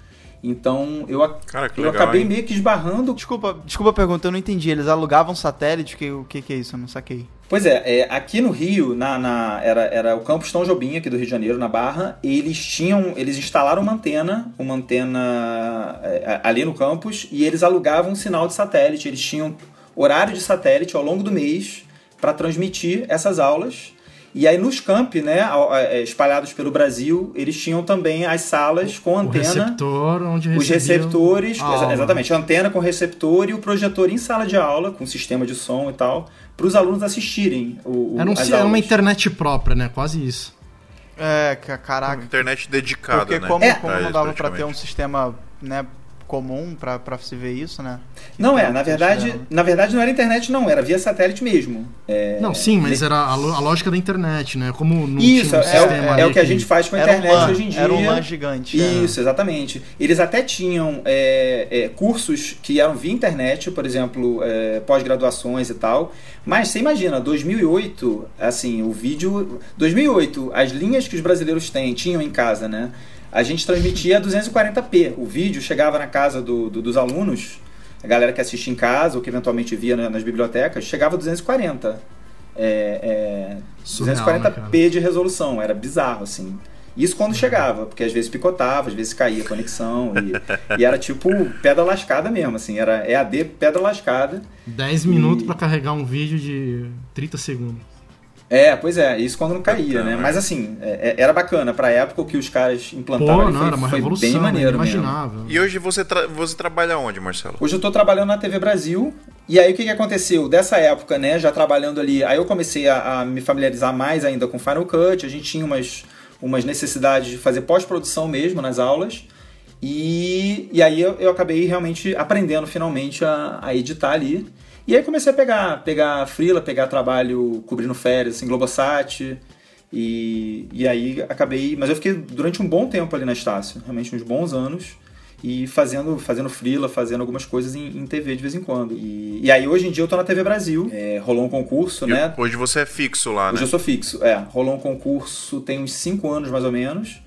Então eu, Cara, que eu legal, acabei hein? meio que esbarrando Desculpa, desculpa a pergunta, eu não entendi. Eles alugavam satélite? Que, o que, que é isso? Eu não saquei. Pois é, é, aqui no Rio, na, na- era, era o campus Tão Jobim, aqui do Rio de Janeiro, na Barra, eles tinham, eles instalaram uma antena, uma antena é, ali no campus, e eles alugavam um sinal de satélite, eles tinham horário de satélite ao longo do mês para transmitir essas aulas. E aí nos campi, né, ao- é, espalhados pelo Brasil, eles tinham também as salas com O antena receptor onde os receptores, a exatamente, a antena com receptor e o projetor em sala de aula, com sistema de som e tal, para os alunos assistirem o, o, Era, um, as era uma internet própria, né? Quase isso. É, ca- caraca. Internet dedicada, Porque né? como, É. como não dava pra ter um sistema né, comum pra, pra se ver isso, né? Não é, Então, na eles verdade, na verdade não era internet não, era via satélite mesmo. É, Não, sim, mas era a, a lógica da internet, né? Como não Isso, tinha um é, o- sistema é ali o que a gente faz com a um internet LAN, hoje em dia. Era um LAN gigante. é. Isso, exatamente. Eles até tinham é, é, cursos que eram via internet, por exemplo, é, pós-graduações e tal. Mas você imagina, 2008, assim, o vídeo. 2008, as linhas que os brasileiros têm, tinham em casa, né? A gente transmitia a 240p. O vídeo chegava na casa do- do- dos alunos, a galera que assiste em casa ou que eventualmente via na- nas bibliotecas, chegava a 240. É, é, Surreal, 240p de resolução, era bizarro, assim. Isso quando chegava, porque às vezes picotava, às vezes caía a conexão, e, e era tipo pedra lascada mesmo, assim, era EAD pedra lascada. 10 minutos E- pra carregar um vídeo de 30 segundos. É, pois é, isso quando não caía, Puta né? merda. Mas assim, é- é- era bacana pra época o que os caras implantaram Pô, não, foi, era uma foi revolução, bem maneiro mesmo. inimaginável. E hoje você, tra- você trabalha onde, Marcelo? Hoje eu tô trabalhando na TV Brasil. E aí o que, que aconteceu? Dessa época, né, já trabalhando ali, aí eu comecei a, a me familiarizar mais ainda com Final Cut. A gente tinha umas, umas necessidades de fazer pós-produção mesmo nas aulas. E, e aí eu, eu acabei realmente aprendendo finalmente a, a editar ali. E aí comecei a pegar, pegar freela, pegar trabalho cobrindo férias, assim, Globosat. E, e aí acabei. Mas eu fiquei durante um bom tempo ali na Estácio, realmente uns bons anos. E fazendo, fazendo freela, fazendo algumas coisas em, em TV de vez em quando. E, e aí hoje em dia eu tô na TV Brasil. É, rolou um concurso, E né? Hoje você é fixo lá, Hoje né? eu sou fixo, é. Rolou um concurso tem uns 5 anos mais ou menos.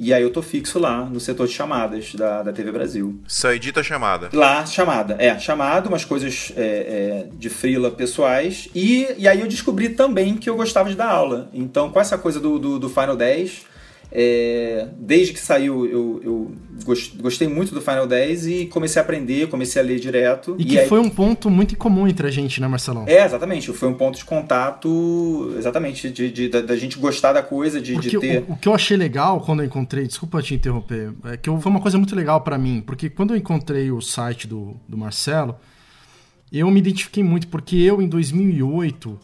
E aí eu tô fixo lá, no setor de chamadas da, da TV Brasil. Saidita chamada. Lá, chamada. É, chamado, umas coisas é, é, de freela pessoais. E, e aí eu descobri também que eu gostava de dar aula. Então, com essa coisa do, do, do Final 10, É, desde que saiu, eu, eu gos- gostei muito do Final 10 e comecei a aprender, comecei a ler direto. E que aí- foi um ponto muito incomum entre a gente, né, Marcelão? É, exatamente. Foi um ponto de contato, exatamente, de, de- da, da gente gostar da coisa, de, de ter. o, o que eu achei legal quando eu encontrei, desculpa te interromper, é que eu- foi uma coisa muito legal pra mim, porque quando eu encontrei o site do, do Marcelo, eu me identifiquei muito, porque eu em 2008,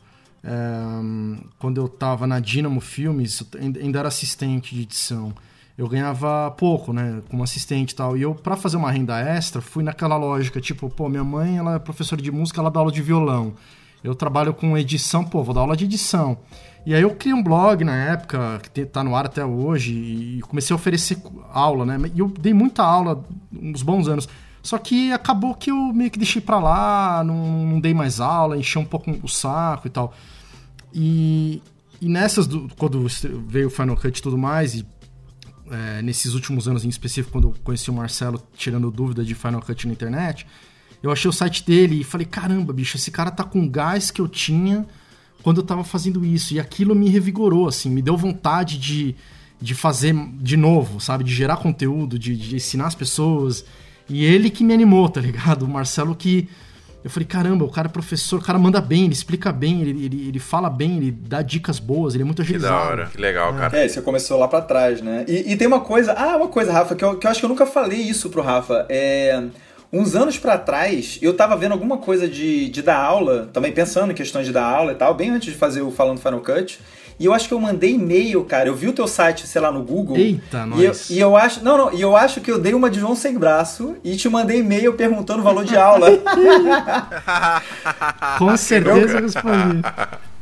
é, quando eu tava na Dynamo Filmes, ainda era assistente de edição. Eu ganhava pouco, né, como assistente e tal. E eu, pra fazer uma renda extra, fui naquela lógica, tipo, pô, minha mãe, ela é professora de música, ela dá aula de violão. Eu trabalho com edição, pô, vou dar aula de edição. E aí eu criei um blog na época, que tá no ar até hoje, e comecei a oferecer aula, né? E eu dei muita aula uns bons anos. Só que acabou que eu meio que deixei pra lá, não, não dei mais aula, enchi um pouco o saco e tal. E, e nessas, do- quando veio o Final Cut e tudo mais, e é, nesses últimos anos em específico, quando eu conheci o Marcelo tirando dúvida de Final Cut na internet, eu achei o site dele e falei, caramba, bicho, esse cara tá com gás que eu tinha quando eu tava fazendo isso. E aquilo me revigorou, assim, me deu vontade de, de fazer de novo, sabe? De gerar conteúdo, de, de ensinar as pessoas. E ele que me animou, tá ligado? O Marcelo que. Eu falei, caramba, o cara é professor, o cara manda bem, ele explica bem, ele, ele, ele fala bem, ele dá dicas boas, ele é muito Que agilizado. da hora. Que legal, cara. É, você começou lá pra trás, né? E, e tem uma coisa, ah, uma coisa, Rafa, que eu, que eu acho que eu nunca falei isso pro Rafa. É, uns anos pra trás, eu tava vendo alguma coisa de, de dar aula, também pensando em questões de dar aula e tal, bem antes de fazer o Falando Final Cut. E eu acho que eu mandei e-mail, cara. Eu vi o teu site, sei lá, no Google. Eita, e eu, e eu acho. Não, não, e eu acho que eu dei uma de João sem braço e te mandei e-mail perguntando o valor de aula. Com certeza eu respondi.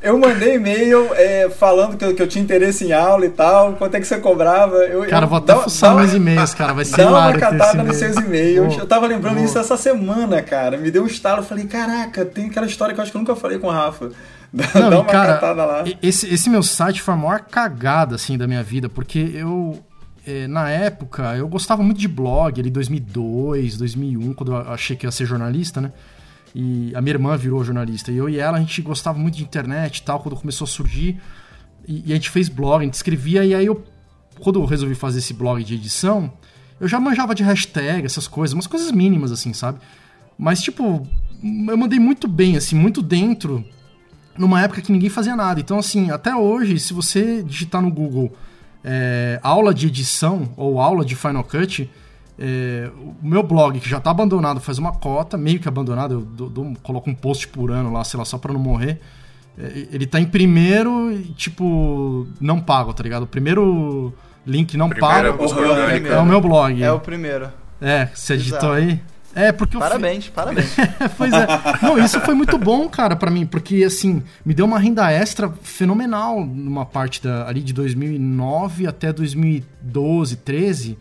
Eu mandei e-mail é, falando que eu, que eu tinha interesse em aula e tal, quanto é que você cobrava. Eu, Cara, eu, vou até dá- fuçar meus e-mails, cara. Vai ser Dá uma catada nos seus e-mails. Eu tava lembrando isso essa semana, cara. Me deu um estalo. Eu falei, caraca, tem aquela história que eu acho que eu nunca falei com o Rafa. Não, dá uma cara, catada lá. esse, esse meu site foi a maior cagada, assim, da minha vida, porque eu, eh, na época, eu gostava muito de blog, ali 2002, 2001, quando eu achei que ia ser jornalista, né? E a minha irmã virou jornalista. E eu e ela, a gente gostava muito de internet e tal, quando começou a surgir. E, e a gente fez blog, a gente escrevia, e aí eu, quando eu resolvi fazer esse blog de edição, eu já manjava de hashtag, essas coisas, umas coisas mínimas, assim, sabe? Mas, tipo, eu mandei muito bem, assim, muito dentro numa época que ninguém fazia nada. Então, assim, até hoje, se você digitar no Google é, aula de edição ou aula de Final Cut, é, o meu blog, que já tá abandonado faz uma cota, meio que abandonado, eu dou- dou- coloco um post por ano lá, sei lá, só pra não morrer. É, ele tá em primeiro e, tipo, não pago, tá ligado? O primeiro link não Primeira pago busca Orgânica. orgânica. é o meu blog. É o primeiro. É, você digitou Exato. aí? É, porque fui- Parabéns, parabéns. pois é. Não, isso foi muito bom, cara, pra mim, porque assim, me deu uma renda extra fenomenal numa parte da, ali de 2009 até 2012, 13,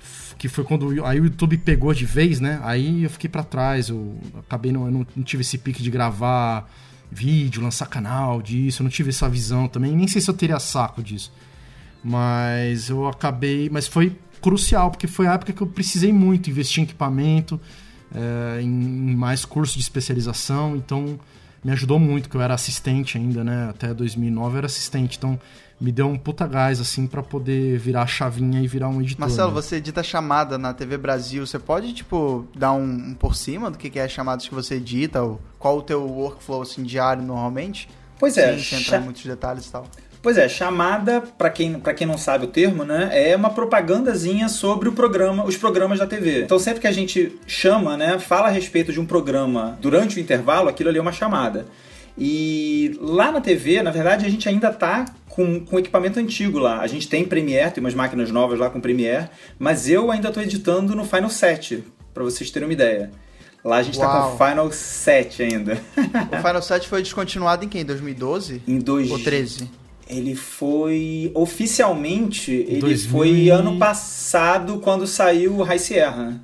f- que foi quando aí o YouTube pegou de vez, né? Aí eu fiquei pra trás, eu acabei não, eu não, não tive esse pique de gravar vídeo, lançar canal disso, eu não tive essa visão também, nem sei se eu teria saco disso. Mas eu acabei. Mas foi crucial, porque foi a época que eu precisei muito investir em equipamento, é, em mais curso de especialização, então me ajudou muito, que eu era assistente ainda, né? Até 2009 eu era assistente, então me deu um puta gás, assim, pra poder virar a chavinha e virar um editor. Marcelo, né? você edita chamada na TV Brasil. Você pode, tipo, dar um, um por cima do que que é as chamadas que você edita? Ou qual o teu workflow, assim, diário, normalmente? Pois é, Sem, entrar em muitos detalhes e tal. Pois é, chamada, pra quem, pra quem não sabe o termo, né, é uma propagandazinha sobre o programa, os programas da TV. Então sempre que a gente chama, né, fala a respeito de um programa durante o intervalo, aquilo ali é uma chamada. E lá na TV, na verdade, a gente ainda tá com, com equipamento antigo lá. A gente tem Premiere, tem umas máquinas novas lá com Premiere, mas eu ainda tô editando no Final 7, pra vocês terem uma ideia. Lá a gente tá Uau. com o Final 7 ainda. O Final 7 foi descontinuado em quem? 2012? em dois Ou 13? Ele foi. Oficialmente, ele 2000 foi ano passado, quando saiu o High Sierra.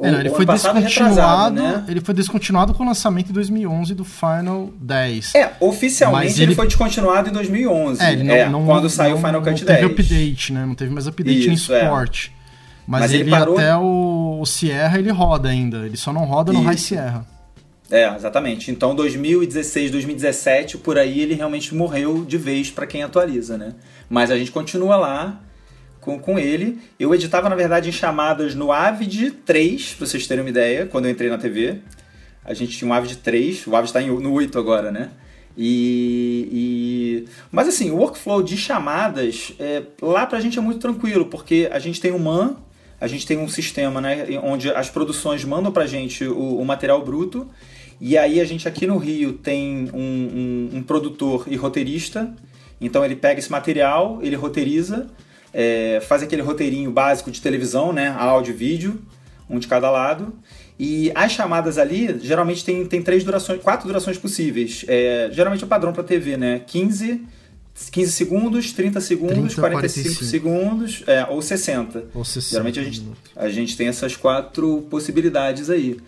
É, não, ele foi descontinuado, né? ele foi descontinuado com o lançamento em 2011 do Final 10. É, oficialmente ele... ele- foi descontinuado em 2011. É, ele não, é, não- quando saiu o não- Final Cut não 10. teve update, né? Não teve mais update nem Isso, é. suporte. Mas, Mas ele, ele parou- até o, o Sierra ele roda ainda. Ele só não roda no Isso. High Sierra. É, exatamente. Então 2016, 2017, por aí ele realmente morreu de vez para quem atualiza, né? Mas a gente continua lá com, com ele. Eu editava, na verdade, em chamadas no Avid 3, pra vocês terem uma ideia, quando eu entrei na TV. A gente tinha um Avid 3, o Avid está no 8 agora, né? E, e, Mas assim, o workflow de chamadas, é, lá pra gente é muito tranquilo, porque a gente tem um MAN, a gente tem um sistema né, onde as produções mandam pra gente o, o material bruto, e aí a gente aqui no Rio tem um, um, um produtor e roteirista, então ele pega esse material, ele roteiriza, é, faz aquele roteirinho básico de televisão, né? Áudio e vídeo, um de cada lado. E as chamadas ali, geralmente tem, tem três durações, quatro durações possíveis. É, geralmente é o padrão para TV, né? 15, 15 segundos, 30 segundos, 30, 45 45. segundos, é, ou 60. Ou 60. Geralmente a gente, a gente tem essas quatro possibilidades aí.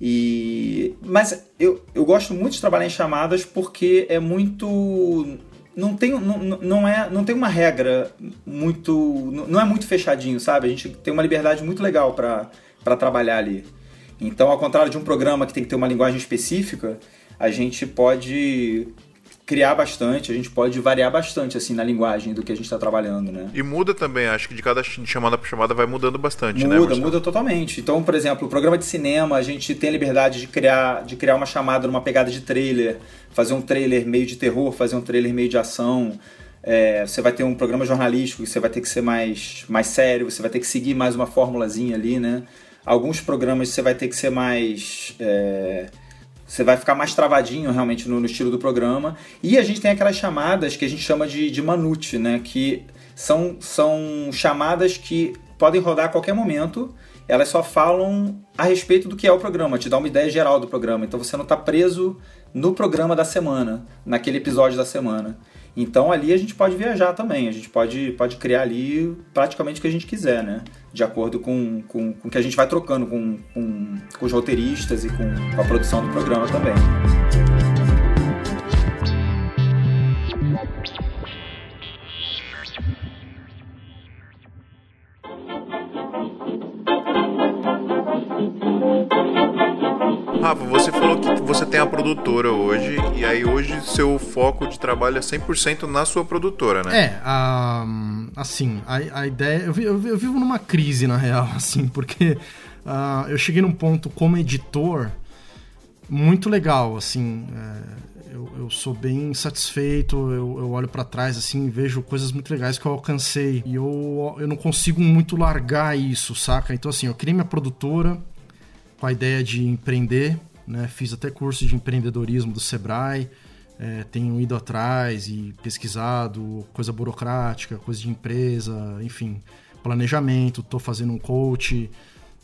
E, mas eu, eu gosto muito de trabalhar em chamadas porque é muito não tem, não, não, é, não tem uma regra muito. Não é muito fechadinho, sabe? A gente tem uma liberdade muito legal para trabalhar ali. Então, ao contrário de um programa que tem que ter uma linguagem específica, a gente pode criar bastante, a gente pode variar bastante assim na linguagem do que a gente está trabalhando, né? E muda também, acho que de cada chamada para chamada vai mudando bastante, muda, né? Muda, muda totalmente. Então, por exemplo, o programa de cinema, a gente tem a liberdade de criar, de criar uma chamada numa pegada de trailer, fazer um trailer meio de terror, fazer um trailer meio de ação. É, você vai ter um programa jornalístico, você vai ter que ser mais, mais sério, você vai ter que seguir mais uma formulazinha ali, né? Alguns programas você vai ter que ser mais é, você vai ficar mais travadinho realmente no, no, estilo do programa. E a gente tem aquelas chamadas que a gente chama de, de manute, né? Que são, são chamadas que podem rodar a qualquer momento. Elas só falam a respeito do que é o programa, te dá uma ideia geral do programa. Então você não está preso no programa da semana, naquele episódio da semana. Então ali a gente pode viajar também, a gente pode, pode criar ali praticamente o que a gente quiser, né? De acordo com, com, com o que a gente vai trocando com, com, com os roteiristas e com, com a produção do programa também. Rafa, você falou que você tem a produtora hoje, e aí hoje seu foco de trabalho é 100% na sua produtora, né? É, um, assim, a, a ideia. Eu, eu, eu, vivo numa crise, na real, assim, porque uh, eu cheguei num ponto como editor muito legal, assim. É, eu, eu, sou bem satisfeito, eu, eu olho para trás assim vejo coisas muito legais que eu alcancei e eu, eu não consigo muito largar isso, saca? Então assim, eu criei minha produtora, com a ideia de empreender, né? Fiz até curso de empreendedorismo do Sebrae, é, tenho ido atrás e pesquisado coisa burocrática, coisa de empresa, enfim, planejamento. Estou fazendo um coach.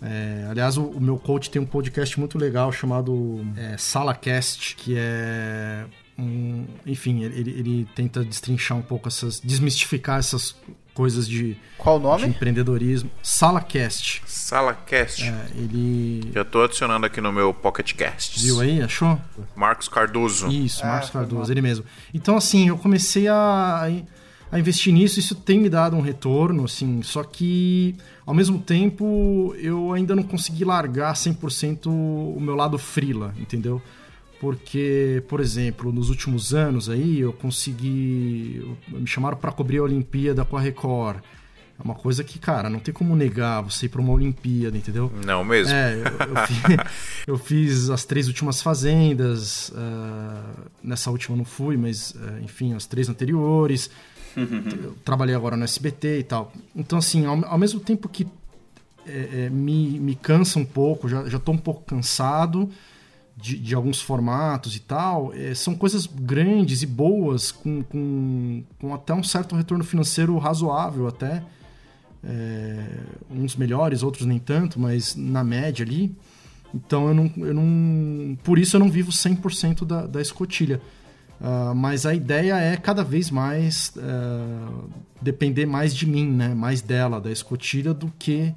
É, aliás, o, o, meu coach tem um podcast muito legal chamado é, SalaCast, que é um, enfim, ele, ele tenta destrinchar um pouco essas, desmistificar essas coisas de, Qual o nome? de empreendedorismo. SalaCast. SalaCast. É, ele. Já tô adicionando aqui no meu Pocket Casts. Viu aí? Achou? Marcos Cardoso. Isso, Marcos ah, Cardoso, ele mesmo. Então, assim, eu comecei a, a investir nisso, isso tem me dado um retorno, assim, só que ao mesmo tempo eu ainda não consegui largar 100% o meu lado frila, entendeu? Porque, por exemplo, nos últimos anos aí eu consegui. Me chamaram para cobrir a Olimpíada com a Record. É uma coisa que, cara, não tem como negar você ir para uma Olimpíada, entendeu? Não mesmo. É, eu, eu, fiz, eu fiz, as três últimas fazendas. Uh, nessa última não fui, mas, uh, enfim, as três anteriores. Eu trabalhei agora no SBT e tal. Então, assim, ao, ao mesmo tempo que é, é, me, me cansa um pouco, já, já tô um pouco cansado de, de alguns formatos e tal, é, são coisas grandes e boas, com, com, com, até um certo retorno financeiro razoável até. É, uns melhores, outros nem tanto, mas na média ali. Então eu não. Eu não por isso eu não vivo 100% da, da escotilha. Uh, mas a ideia é cada vez mais uh, depender mais de mim, né? mais dela, da escotilha, do que,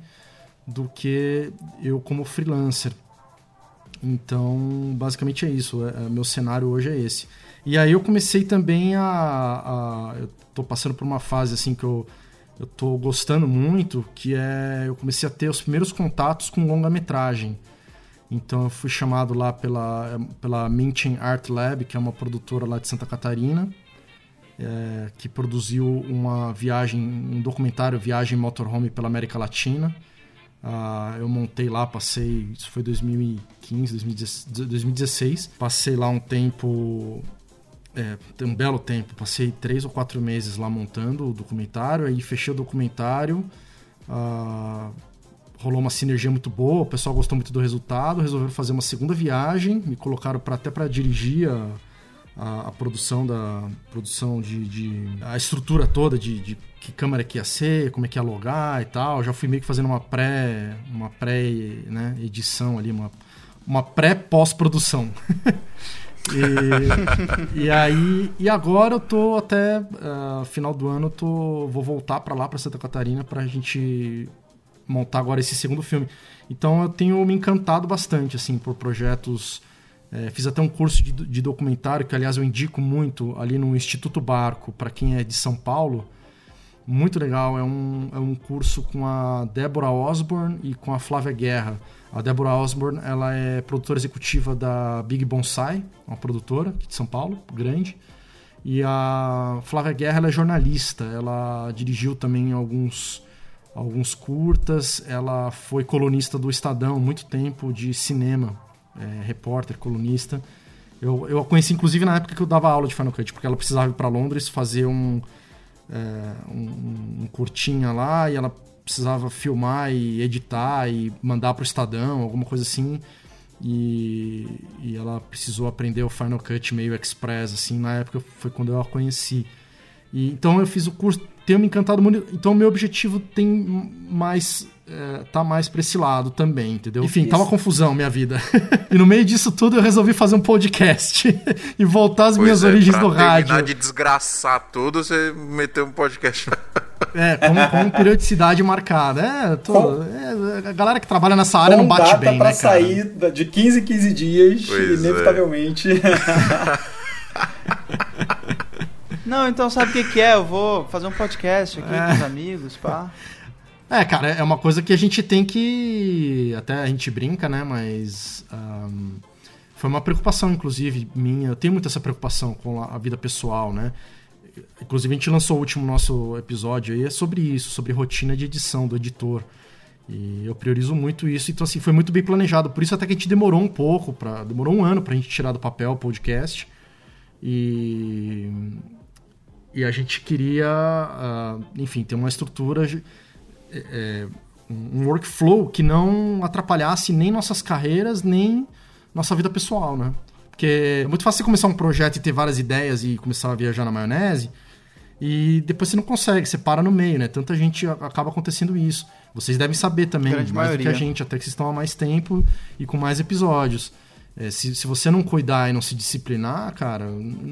do que eu como freelancer. Então, basicamente é isso. É, é, meu cenário hoje é esse. E aí eu comecei também a, a eu tô passando por uma fase assim que eu eu tô gostando muito, que é eu comecei a ter os primeiros contatos com longa-metragem. Então eu fui chamado lá pela, pela Minchin Art Lab, que é uma produtora lá de Santa Catarina, é, que produziu uma viagem, um documentário Viagem Motorhome pela América Latina. Uh, eu montei lá, passei, isso foi 2015, 2016, passei lá um tempo, é, um belo tempo, passei três ou quatro meses lá montando o documentário, aí fechei o documentário, uh, rolou uma sinergia muito boa, o pessoal gostou muito do resultado, resolveram fazer uma segunda viagem, me colocaram pra, até para dirigir a, a, a, produção da produção de, de, a estrutura toda de, de que câmera que ia ser, como é que ia logar e tal. Já fui meio que fazendo uma pré, uma pré, né, edição ali, uma, uma pré pós-produção. e, e, aí e agora eu tô até uh, final do ano tô vou voltar para lá para Santa Catarina para a gente montar agora esse segundo filme. Então eu tenho me encantado bastante assim por projetos é, fiz até um curso de, de, documentário que, aliás, eu indico muito ali no Instituto Barco, para quem é de São Paulo muito legal. É um, é um curso com a Débora Osborne e com a Flávia Guerra. A Débora Osborne ela é produtora executiva da Big Bonsai, uma produtora aqui de São Paulo, grande. E a Flávia Guerra ela é jornalista. Ela dirigiu também alguns, alguns curtas. Ela foi colunista do Estadão muito tempo de cinema, é, repórter, colunista. Eu, eu a conheci inclusive na época que eu dava aula de Final Cut, porque ela precisava ir para Londres fazer um é, um, um curtinha lá e ela precisava filmar e editar e mandar para o Estadão, alguma coisa assim. E, e, ela precisou aprender o Final Cut meio express, assim, na época foi quando eu a conheci. E, então eu fiz o curso, tenho me encantado muito. Então meu objetivo tem mais é, tá mais pra esse lado também, entendeu? Enfim, tá uma confusão minha vida. e no meio disso tudo eu resolvi fazer um podcast e voltar às pois minhas é, origens do rádio. de desgraçar tudo, você meteu um podcast. é, com, com periodicidade marcada. É, tô, é, a galera que trabalha nessa área não bate bem, pra né, sair de 15 em 15 dias, pois é. Não, então sabe o que, que, é? Eu vou fazer um podcast aqui é. com os amigos, pá. É, cara, é uma coisa que a gente tem que. Até a gente brinca, né? Mas. Um, foi uma preocupação, inclusive, minha. Eu tenho muito essa preocupação com a vida pessoal, né? Inclusive, a gente lançou o último nosso episódio aí, é sobre isso, sobre rotina de edição do editor. E eu priorizo muito isso, então assim, foi muito bem planejado. Por isso até que a gente demorou um pouco, pra, demorou um ano pra gente tirar do papel o podcast. E e a gente queria, uh, enfim, ter uma estrutura, é, é, um workflow que não atrapalhasse nem nossas carreiras, nem nossa vida pessoal, né? Porque é muito fácil você começar um projeto e ter várias ideias e começar a viajar na maionese, e depois você não consegue, você para no meio, né? Tanta gente acaba acontecendo isso. Vocês devem saber também, mais maioria. do que a gente, até que vocês estão há mais tempo e com mais episódios. É, se, se você não cuidar e não se disciplinar, cara,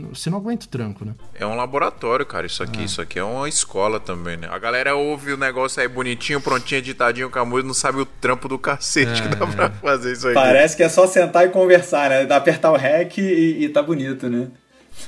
você não aguenta o tranco, né? É um laboratório, cara, isso aqui. É. Isso aqui é uma escola também, né? A galera ouve o negócio aí bonitinho, prontinho, editadinho com a música, não sabe o trampo do cacete é, que dá pra fazer isso aí. Parece que é só sentar e conversar, né? Apertar o REC e, e tá bonito, né?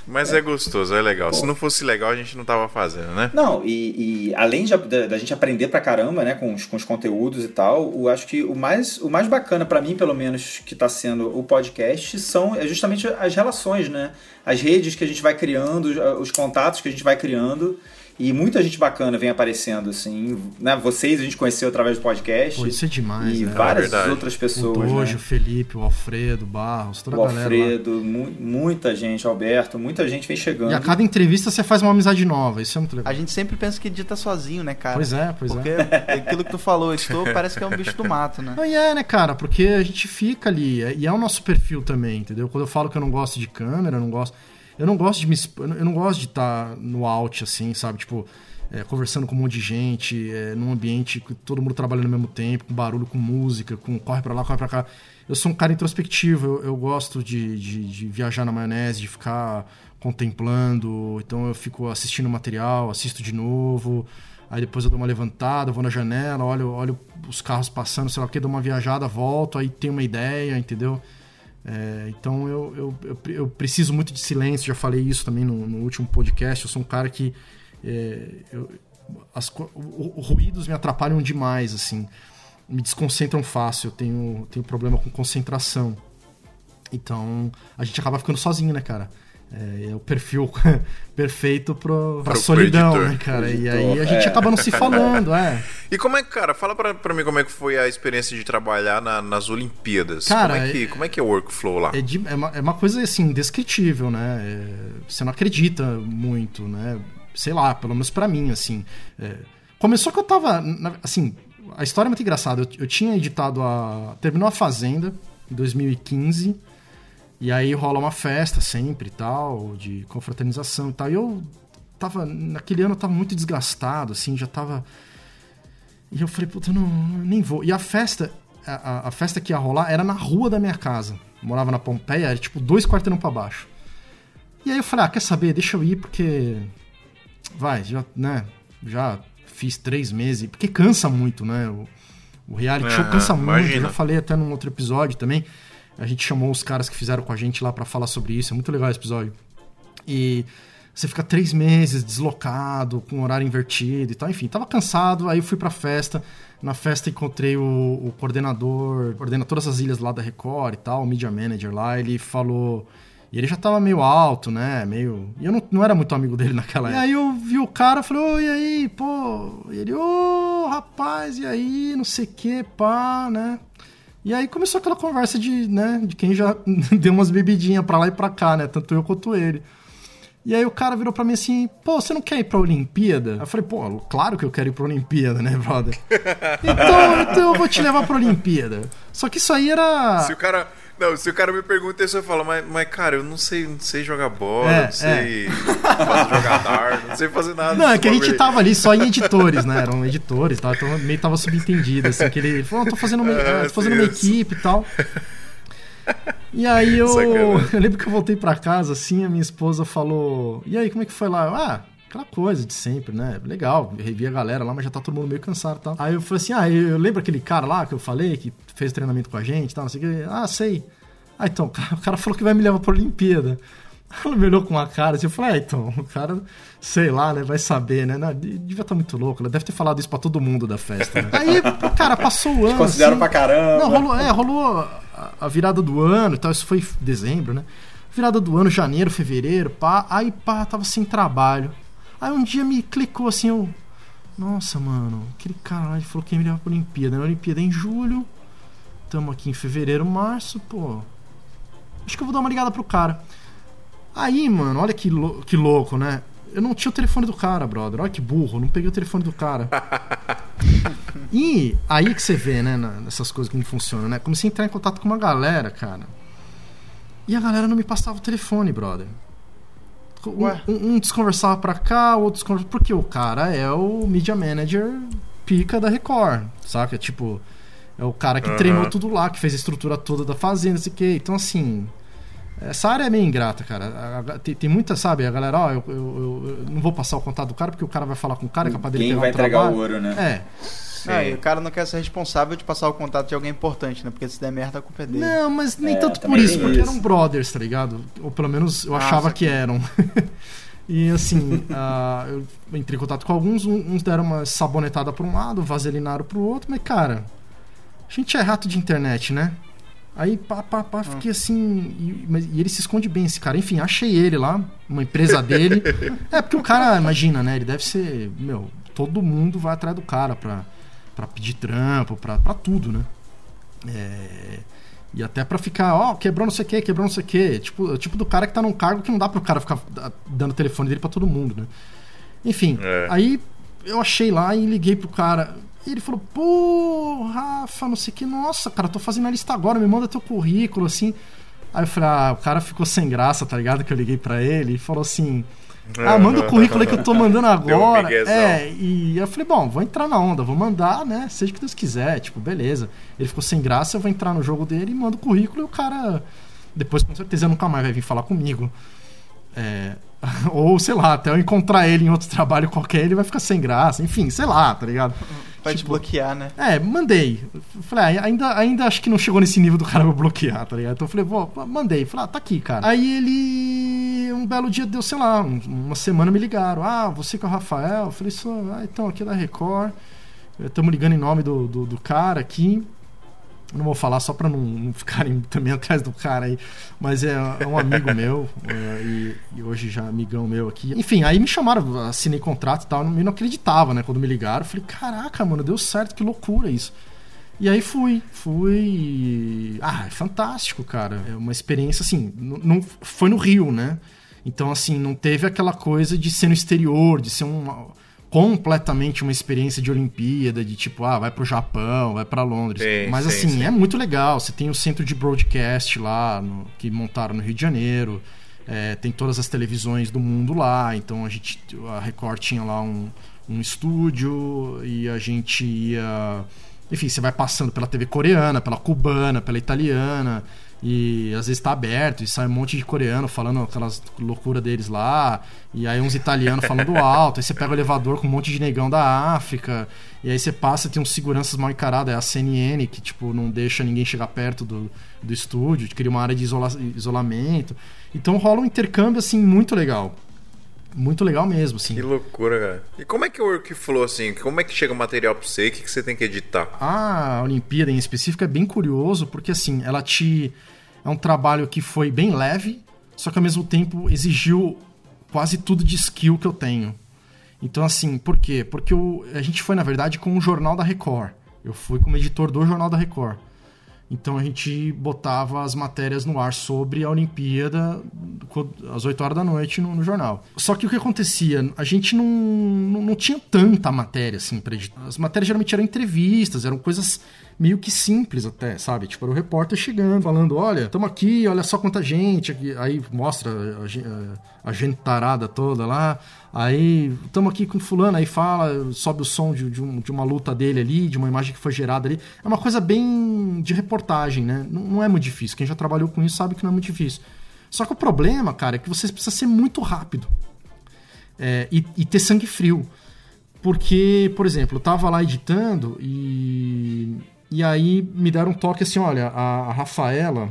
Mas é, é gostoso, é legal. Pô. Se não fosse legal, a gente não tava fazendo, né? Não, e, e além de, da, gente aprender pra caramba, né, com os, com os conteúdos e tal, eu acho que o mais, o mais bacana para mim, pelo menos, que tá sendo o podcast, são é justamente as relações, né? As redes que a gente vai criando, os contatos que a gente vai criando. E muita gente bacana vem aparecendo, assim. Né? Vocês a gente conheceu através do podcast. Pô, isso é demais, E né? várias é outras pessoas. O Dojo, né? o Felipe, o Alfredo, o Barros, toda o a galera. Alfredo, mu muita gente, Alberto, muita gente vem chegando. E a cada entrevista você faz uma amizade nova, isso é muito legal. A gente sempre pensa que edita sozinho, né, cara? Pois é, pois Porque é. Porque aquilo que tu falou, estou, parece que é um bicho do mato, né? Não, e é, né, cara? Porque a gente fica ali, e é o nosso perfil também, entendeu? Quando eu falo que eu não gosto de câmera, eu não gosto. Eu não gosto de me. Eu não gosto de estar no out, assim, sabe? Tipo é, conversando com um monte de gente, é, num ambiente que todo mundo trabalhando ao mesmo tempo, com barulho, com música, com corre para lá, corre para cá. Eu sou um cara introspectivo, eu, eu gosto de, de, de, viajar na maionese, de ficar contemplando, então eu fico assistindo material, assisto de novo, aí depois eu dou uma levantada, vou na janela, olho, olho os carros passando, sei lá o que, dou uma viajada, volto, aí tenho uma ideia, entendeu? É, então eu, eu, eu, eu, preciso muito de silêncio, já falei isso também no, no último podcast, eu sou um cara que é, eu, as, o, o, ruídos me atrapalham demais, assim. me desconcentram fácil, eu tenho, tenho problema com concentração. Então, a gente acaba ficando sozinho, né, cara? É, é o perfil perfeito pro, pra Pro- solidão, editor. né, cara? E Editor, aí a gente é. acaba não se falando, é. E como é que, cara, fala pra, pra mim como é que foi a experiência de trabalhar na- nas Olimpíadas. Cara, como é, que, como é que é o workflow lá? É, de- é uma, é uma coisa assim, indescritível, né? É, você não acredita muito, né? Sei lá, pelo menos pra mim, assim. É, começou que eu tava. assim, a história é muito engraçada. Eu, eu tinha editado a. Terminou a Fazenda em 2015. E aí rola uma festa sempre e tal, de confraternização e tal. E eu tava. Naquele ano eu tava muito desgastado, assim, já tava. E eu falei, puta, não, nem vou. E a festa, a, a- festa que ia rolar era na rua da minha casa. Eu morava na Pompeia, era tipo dois quarteirão pra baixo. E aí eu falei, ah, quer saber? Deixa eu ir, porque. Vai, já, né? Já fiz três meses. Porque cansa muito, né? O, o reality show Aham, cansa muito. Eu imagina. já falei até num outro episódio também. A gente chamou os caras que fizeram com a gente lá pra falar sobre isso. É muito legal esse episódio. E você fica três meses deslocado, com horário invertido e tal. Enfim, tava cansado, aí eu fui pra festa. Na festa encontrei o, o coordenador, coordena todas as ilhas lá da Record e tal, o media manager lá. Ele falou. E ele já tava meio alto, né? Meio. E eu não, não era muito amigo dele naquela época. E aí eu vi o cara falei, ô, e aí, pô? E ele, ô, rapaz, e aí, não sei o que, pá, né? E aí começou aquela conversa de, né, de quem já deu umas bebidinhas pra lá e pra cá, né? Tanto eu quanto ele. E aí o cara virou pra mim assim, pô, você não quer ir pra Olimpíada? Eu falei, pô, claro que eu quero ir pra Olimpíada, né, brother? então, então eu vou te levar pra Olimpíada. Só que isso aí era. Se o cara. Não, se o cara me pergunta isso, eu falo, mas, mas cara, eu não sei, não sei jogar bola, É, não sei fazer jogar dardo, não sei fazer nada. Não, é que a gente tava ali só em editores, né? Eram editores, tá? então meio tava subentendido, assim, que ele falou, "Não, tô fazendo uma, É, tô fazendo uma equipe e tal. E aí eu, eu lembro que eu voltei pra casa, assim, a minha esposa falou, e aí, como é que foi lá? Ah, aquela coisa de sempre, né? Legal, revi a galera lá, mas já tá todo mundo meio cansado e tal. Aí eu falei assim, ah, eu, eu lembro aquele cara lá que eu falei, que fez treinamento com a gente e tal, não sei o que. Ah, sei. Ah, então, o cara- falou que vai me levar pra Olimpíada. Ela me olhou com uma cara assim, eu falei, ah, então, o cara, sei lá, né, vai saber, né? Não, de- devia estar muito louco, ela deve ter falado isso pra todo mundo da festa. Né? Aí, cara, passou o ano. Consideram assim, pra caramba. Não, rolou, é, rolou a, a virada do ano e tal, isso foi em dezembro, né? Virada do ano, janeiro, fevereiro, pá, aí pá, tava sem trabalho. Aí um dia me clicou assim, eu. Nossa, mano, aquele cara lá falou que ia me levar pra Olimpíada. Na Olimpíada é em julho. Tamo aqui em fevereiro, março, pô. Acho que eu vou dar uma ligada pro cara. Aí, mano, olha que, lou- que louco, né? Eu não tinha o telefone do cara, brother. Olha que burro, não peguei o telefone do cara. e aí que você vê, né, nessas coisas como funcionam, né? Comecei a entrar em contato com uma galera, cara. E a galera não me passava o telefone, brother. Um, Ué? um- um desconversava pra cá, o outro desconversava. Porque o cara é o media manager pica da Record, saca? Tipo, é o cara que Aham. treinou tudo lá, que fez a estrutura toda da fazenda, sei o quê. Então, assim. Essa área é meio ingrata, cara. Tem, tem muita, sabe? A galera, ó, eu, eu- eu- eu não vou passar o contato do cara porque o cara vai falar com o cara, é capaz dele Quem pegar vai um entregar trabalho. o ouro, né? É. Ah, e o cara não quer ser responsável de passar o contato de alguém importante, né? Porque se der merda, a culpa é dele. Não, mas nem É, tanto por isso, porque isso. eram brothers, tá ligado? Ou pelo menos eu Ah, achava que eram. e assim, ah, eu entrei em contato com alguns, uns deram uma sabonetada pra um lado, vaselinaram pro outro, mas cara, a gente é rato de internet, né? Aí, pá, pá, pá, fiquei assim. E, mas- e ele se esconde bem, esse cara. Enfim, achei ele lá, uma empresa dele. é, porque o cara, imagina, né? Ele deve ser. Meu, todo mundo vai atrás do cara pra, pra pedir trampo, pra, pra tudo, né? É, e até pra ficar, ó, quebrou não sei o que, quebrou não sei o que. Tipo, é tipo do cara que tá num cargo que não dá pro cara ficar da- dando o telefone dele pra todo mundo, né? Enfim, É. aí eu achei lá e liguei pro cara. E ele falou, pô, Rafa, não sei o que, nossa, cara, tô fazendo a lista agora, me manda teu currículo, assim. Aí eu falei, ah, o cara ficou sem graça, tá ligado? Que eu liguei pra ele e falou assim. Ah, manda o currículo aí que eu tô mandando um agora. miguezão. é, e eu falei, bom, vou entrar na onda, vou mandar, né? Seja o que Deus quiser, tipo, beleza. Ele ficou sem graça, eu vou entrar no jogo dele e mando o currículo e o cara. Depois, com certeza, nunca mais vai vir falar comigo. É, ou, sei lá, até eu encontrar ele em outro trabalho qualquer, ele vai ficar sem graça. Enfim, sei lá, tá ligado? Vai te Tipo, bloquear, né? é, mandei. Falei, ah, ainda, ainda acho que não chegou nesse nível do cara me bloquear, tá ligado? Então eu falei, pô, mandei. Falei, ah, tá aqui, cara. Aí ele, um belo dia, deu, sei lá, um- uma semana me ligaram. Ah, você que é o Rafael? Eu falei, sou, ah, então, aqui é da Record. Estamos ligando em nome do, do, do cara aqui. Não vou falar só pra não, não ficarem também atrás do cara aí. Mas é, é um amigo meu. é, e, e hoje já amigão meu aqui. Enfim, aí me chamaram, assinei contrato e tal. Eu não acreditava, né? Quando me ligaram. Eu falei, caraca, mano, deu certo, que loucura isso. E aí fui, fui. Ah, é fantástico, cara. É uma experiência assim. Não, não foi no Rio, né? Então, assim, não teve aquela coisa de ser no exterior, de ser uma, completamente uma experiência de Olimpíada, de tipo, ah, vai pro Japão, vai para Londres. Sim, Mas sim, assim, sim. é muito legal. Você tem o centro de broadcast lá, no- que montaram no Rio de Janeiro. É, tem todas as televisões do mundo lá. Então a gente. A Record tinha lá um, um estúdio e a gente ia. Enfim, você vai passando pela TV coreana, pela cubana, pela italiana. E às vezes tá aberto e sai um monte de coreano falando aquelas loucuras deles lá. E aí uns italianos falando alto. Aí você pega o elevador com um monte de negão da África. E aí você passa, tem uns seguranças mal encarados. É a CNN que, tipo, não deixa ninguém chegar perto do, do estúdio. Cria uma área de isola- isolamento. Então rola um intercâmbio, assim, muito legal. Muito legal mesmo, assim. Que loucura, cara. E como é que o workflow, assim, como é que chega o material pra você? O que, que você tem que editar? A Olimpíada em específico é bem curioso, porque assim, ela te. É um trabalho que foi bem leve, só que ao mesmo tempo exigiu quase tudo de skill que eu tenho. Então, assim, por quê? Porque o- a gente foi, na verdade, com o Jornal da Record. Eu fui como editor do Jornal da Record. Então a gente botava as matérias no ar sobre a Olimpíada às 8 horas da noite no, no jornal. Só que o que acontecia? A gente não, não, não tinha tanta matéria assim pra editar. As matérias geralmente eram entrevistas, eram coisas meio que simples até, sabe? Tipo, era o repórter chegando, falando: olha, estamos aqui, olha só quanta gente. aqui." Aí mostra a, gen- a gente tarada toda lá. Aí estamos aqui com fulano, aí fala, sobe o som de, de, um- de uma luta dele ali, de uma imagem que foi gerada ali. É uma coisa bem de reportagem, né? Não, não é muito difícil. Quem já trabalhou com isso sabe que não é muito difícil. Só que o problema, cara, é que você precisa ser muito rápido É, e, e ter sangue frio. Porque, por exemplo, eu tava lá editando e. E aí me deram um toque assim: olha, a, a Rafaela.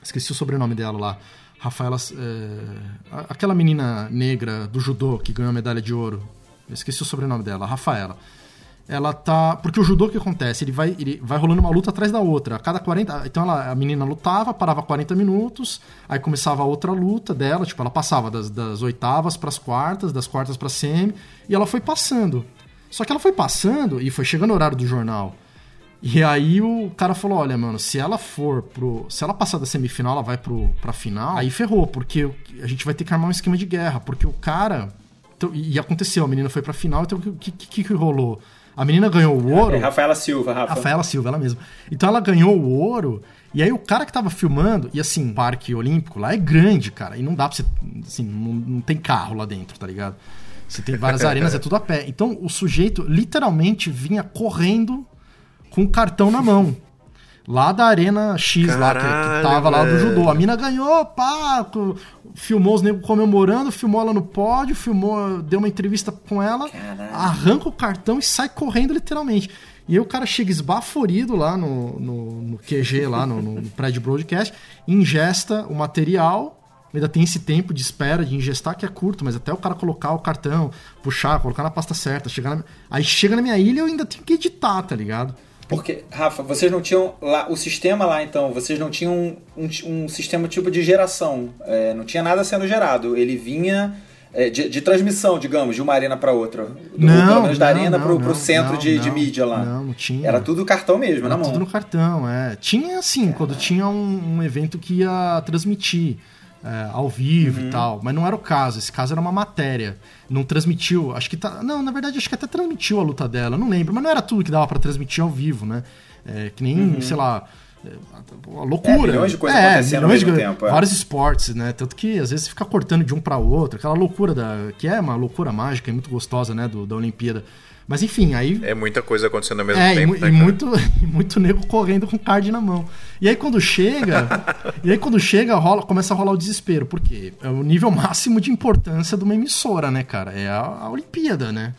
Esqueci o sobrenome dela lá. Rafaela. é, aquela menina negra do judô que ganhou a medalha de ouro. Esqueci o sobrenome dela, Rafaela. Ela tá. Porque o judô que acontece? Ele vai, ele vai rolando uma luta atrás da outra. A cada 40. Então ela, a menina lutava, parava 40 minutos, aí começava a outra luta dela. Tipo, ela passava das, das oitavas pras quartas, das quartas pra semi, e ela foi passando. Só que ela foi passando e foi chegando o horário do jornal. E aí o cara falou: olha, mano, se ela for pro. Se ela passar da semifinal, ela vai pro, pra final, aí ferrou, porque a gente vai ter que armar um esquema de guerra. Porque o cara. então, e aconteceu, a menina foi pra final, então o que, que, que rolou? A menina ganhou o ouro. É Rafaela Silva, Rafa. Rafaela Silva, ela mesma. Então ela ganhou o ouro. E aí o cara que tava filmando, e assim, o parque olímpico lá é grande, cara. E não dá pra você. Assim, não, não tem carro lá dentro, tá ligado? Você tem várias arenas, é tudo a pé. Então o sujeito literalmente vinha correndo com o cartão na mão. Lá da Arena X, lá que, que Caralho, tava lá do judô. A mina ganhou, pá, filmou os negros comemorando, filmou ela no pódio, filmou, deu uma entrevista com ela, arranca o cartão e sai correndo literalmente. E aí o cara chega esbaforido lá no, no, no QG, lá no, no prédio broadcast, ingesta o material, ainda tem esse tempo de espera de ingestar que é curto, mas até o cara colocar o cartão, puxar, colocar na pasta certa, chegar na... aí chega na minha ilha eu ainda tenho que editar, tá ligado? Porque, Rafa, vocês não tinham lá o sistema lá então, vocês não tinham um, um sistema tipo de geração, é, não tinha nada sendo gerado, ele vinha é, de, de transmissão, digamos, de uma arena para outra, do, Não, pelo menos da não, arena pro não, centro de, de mídia lá. não, não tinha. Era tudo cartão mesmo, Era na mão. tudo no cartão, é. Tinha assim, quando tinha um, um evento que ia transmitir é, ao vivo Uhum. e tal, mas não era o caso. Esse caso era uma matéria. Não transmitiu, acho que tá. Não, na verdade, acho que até transmitiu a luta dela, não lembro, mas não era tudo que dava pra transmitir ao vivo, né? É, que nem, sei lá. é, a loucura. Uhum. É, milhões de coisas acontecendo ao de mesmo co- tempo, é. Vários esportes, né? Tanto que às vezes fica cortando de um pra outro, aquela loucura da. que é uma loucura mágica e muito gostosa, né? Do, da Olimpíada. Mas enfim, aí É muita coisa acontecendo ao mesmo é, e tempo, mu- né, e, muito, e muito nego correndo com card na mão. E aí quando chega, e aí quando chega, rola, começa a rolar o desespero, porque é o nível máximo de importância de uma emissora, né, cara? É a, a Olimpíada, né?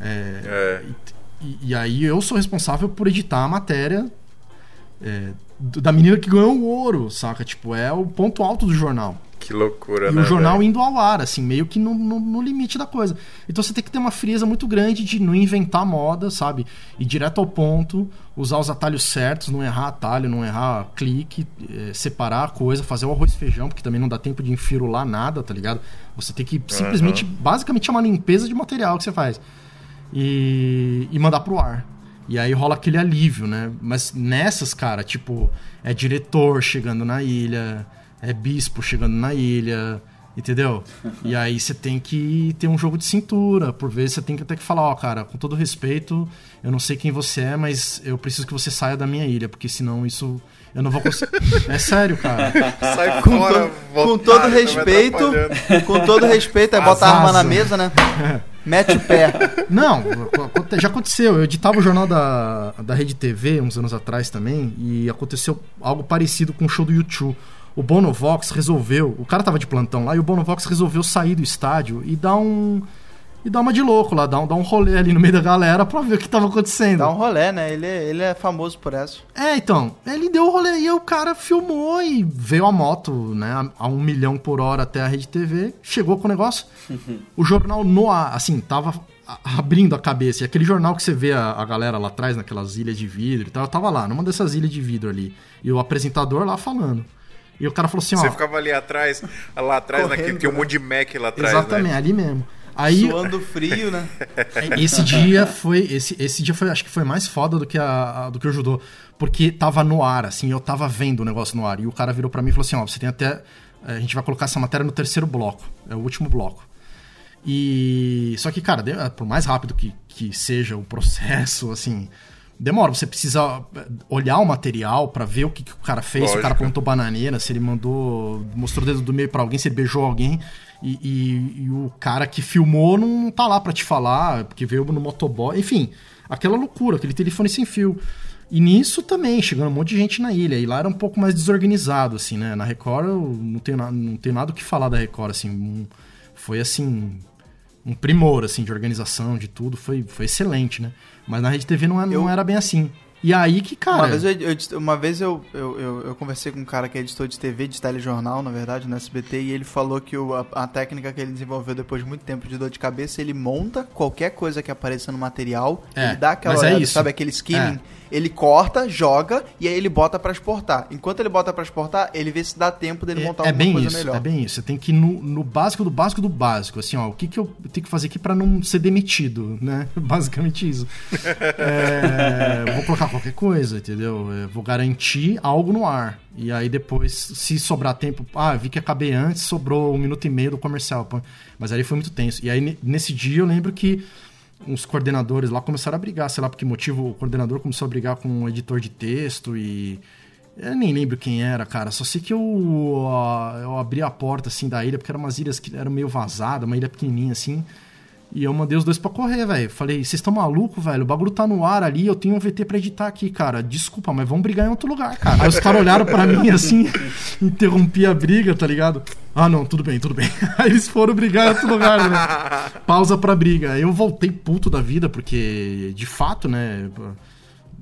É. E, e aí eu sou responsável por editar a matéria é, da menina que ganhou o ouro, saca? Tipo, é o ponto alto do jornal. Que loucura, e né? o jornal velho? indo ao ar, assim, meio que no, no- no limite da coisa. Então você tem que ter uma frieza muito grande de não inventar moda, sabe? Ir direto ao ponto, usar os atalhos certos, não errar atalho, não errar clique, eh, separar a coisa, fazer o arroz e feijão, porque também não dá tempo de enfirular nada, tá ligado? Você tem que simplesmente, basicamente é uma limpeza de material que você faz. E, e mandar pro ar. E aí rola aquele alívio, né? Mas nessas, cara, tipo, é diretor chegando na ilha, é bispo chegando na ilha, entendeu? E aí você tem que ter um jogo de cintura. Por vezes você tem que até que falar, ó, cara, com todo respeito, eu não sei quem você é, mas eu preciso que você saia da minha ilha, porque senão isso eu não vou conseguir. é sério, cara. Sai Com, fora, to- com todo respeito, com todo respeito, aí bota a arma na mesa, né? Mete o pé. Não, já aconteceu. Eu editava o jornal da, da Rede TV uns anos atrás também, e aconteceu algo parecido com o show do YouTube. O Bonovox resolveu, o cara tava de plantão lá, e o Bonovox resolveu sair do estádio e dar um. E dar uma de louco lá, dar um, dar um rolê ali no meio da galera pra ver o que tava acontecendo. Dá um rolé, né? Ele, é- ele é famoso por essa. É, então, ele deu o rolê e o cara filmou e veio a moto, né, a- um milhão por hora até a Rede TV, chegou com o negócio. o jornal no ar, assim, tava abrindo a cabeça. E aquele jornal que você vê a, a galera lá atrás, naquelas ilhas de vidro e tal, eu tava lá, numa dessas ilhas de vidro ali. E o apresentador lá falando. E o cara falou assim, ó... Você ficava ali atrás, lá atrás, Correndo, naquele, tinha um né? monte de Mac lá atrás, Exatamente, né? ali mesmo. Aí, Suando frio, né? esse dia foi esse, esse dia foi acho que foi mais foda do que a, a- do que o judô porque tava no ar assim eu tava vendo o negócio no ar e o cara virou pra mim e falou assim ó você tem até a gente vai colocar essa matéria no terceiro bloco é o último bloco e só que cara de- por mais rápido que, que seja o processo assim demora você precisa eh, olhar o material pra ver o que, que o cara fez se o cara Lógico. plantou bananeira se ele mandou mostrou o dedo do meio pra alguém se ele beijou alguém e, e- e o cara que filmou não tá lá pra te falar, porque veio no motoboy, enfim, aquela loucura, aquele telefone sem fio. E nisso também, chegando um monte de gente na ilha. E lá era um pouco mais desorganizado, assim, né? Na Record eu não tenho, na- não tenho nada o que falar da Record, assim. um- foi, assim, um primor, assim, de organização, de tudo. Foi, foi excelente, né? Mas na Rede TV não, é- não Eu- era bem assim. E aí que, cara... Uma vez, eu, eu- uma vez eu, eu, eu, conversei com um cara que é editor de TV, de telejornal, na verdade, no SBT, e ele falou que o- a, a técnica que ele desenvolveu depois de muito tempo de dor de cabeça, ele monta qualquer coisa que apareça no material, É, ele dá aquela é olhada, sabe, aquele skimming, É. ele corta, joga, e aí ele bota pra exportar. Enquanto ele bota pra exportar, ele vê se dá tempo dele montar é, é alguma bem coisa isso, melhor. É bem isso. Você tem que ir no, no básico do básico do básico. Assim, ó, o que, que eu tenho que fazer aqui pra não ser demitido, né? Basicamente isso. É, vou colocar qualquer coisa, entendeu? É, vou garantir algo no ar. E aí depois, se sobrar tempo, ah, vi que acabei antes, sobrou um minuto e meio do comercial. Mas aí foi muito tenso. E aí ne- nesse dia eu lembro que uns coordenadores lá começaram a brigar, sei lá por que motivo o coordenador começou a brigar com o editor de texto e eu nem lembro quem era, cara. Só sei que eu, eu abri a porta assim da ilha, porque eram umas ilhas que eram meio vazadas, uma ilha pequenininha assim. E eu mandei os dois pra correr, velho. Falei, vocês estão malucos, velho? O bagulho tá no ar ali, eu tenho um VT pra editar aqui, cara. Desculpa, mas vamos brigar em outro lugar, cara. Aí os caras olharam pra mim assim, interrompi a briga, tá ligado? Ah, não, tudo bem, tudo bem. Aí eles foram brigar em outro lugar, né? Pausa pra briga. Eu voltei puto da vida, porque, de fato, né?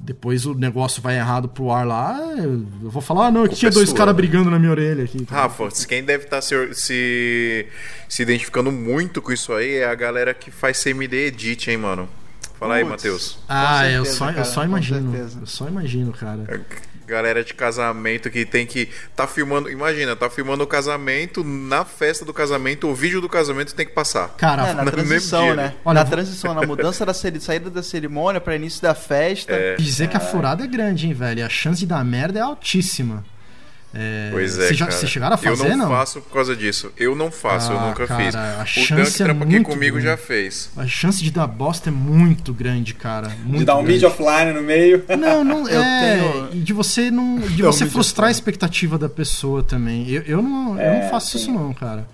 Depois o negócio vai errado pro ar lá, eu vou falar, ah, não, é que Culpa tinha é dois caras né? brigando na minha orelha aqui. tá? Rafa, quem deve estar se, se, se identificando muito com isso aí é a galera que faz CMD Edit, hein, mano? Fala aí, Putz. Matheus. Ah, eu, certeza, só, eu cara, só com imagino. Eu só imagino, cara. Galera de casamento que tem que. Tá filmando. Imagina, tá filmando o casamento, na festa do casamento, o vídeo do casamento tem que passar. Cara, É, na mesmo transição, né? Olha, na vou- transição, na mudança da ceri- saída da cerimônia pra início da festa. dizer que a furada é grande, hein, velho? A chance de dar merda é altíssima. É, Pois é, Vocês já- cara. chegaram a fazer, Eu não, não? faço por causa disso. Eu não faço, eu Ah, nunca cara, fiz. a O chance Dan que é trampa aqui muito comigo grande. já fez. A chance de dar bosta é muito grande, cara. Muito De dar um grande. mid offline no meio. Não, não Eu é. tenho- E de você não. De você frustrar a expectativa da pessoa também. Eu, eu não, eu É, não faço sim. isso, não, cara.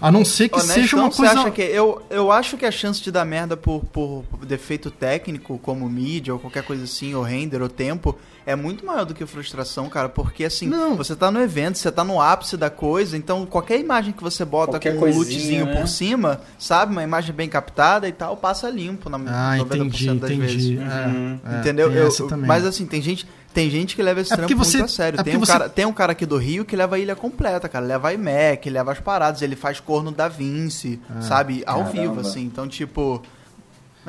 A não ser que Honestão, seja uma você coisa. acha que eu, eu acho que a chance de dar merda por, por defeito técnico, como mídia ou qualquer coisa assim, ou render, ou tempo, é muito maior do que frustração, cara. Porque assim, Não. você tá no evento, você tá no ápice da coisa, então qualquer imagem que você bota Qualquer com um coisinha, lootzinho né? por cima, sabe? Uma imagem bem captada e tal, passa limpo na Ah, 90% entendi, das vezes. entendi. Uhum. É, é, Entendeu? Eu- essa também. mas assim, tem gente, Tem gente que leva esse É trampo você- muito a sério. é tem, um você- cara, tem um cara aqui do Rio que leva a ilha completa, cara. Leva iMac, leva as paradas, ele faz corno da Vinci, Ah, sabe? Ao Caramba. vivo, assim. Então, tipo.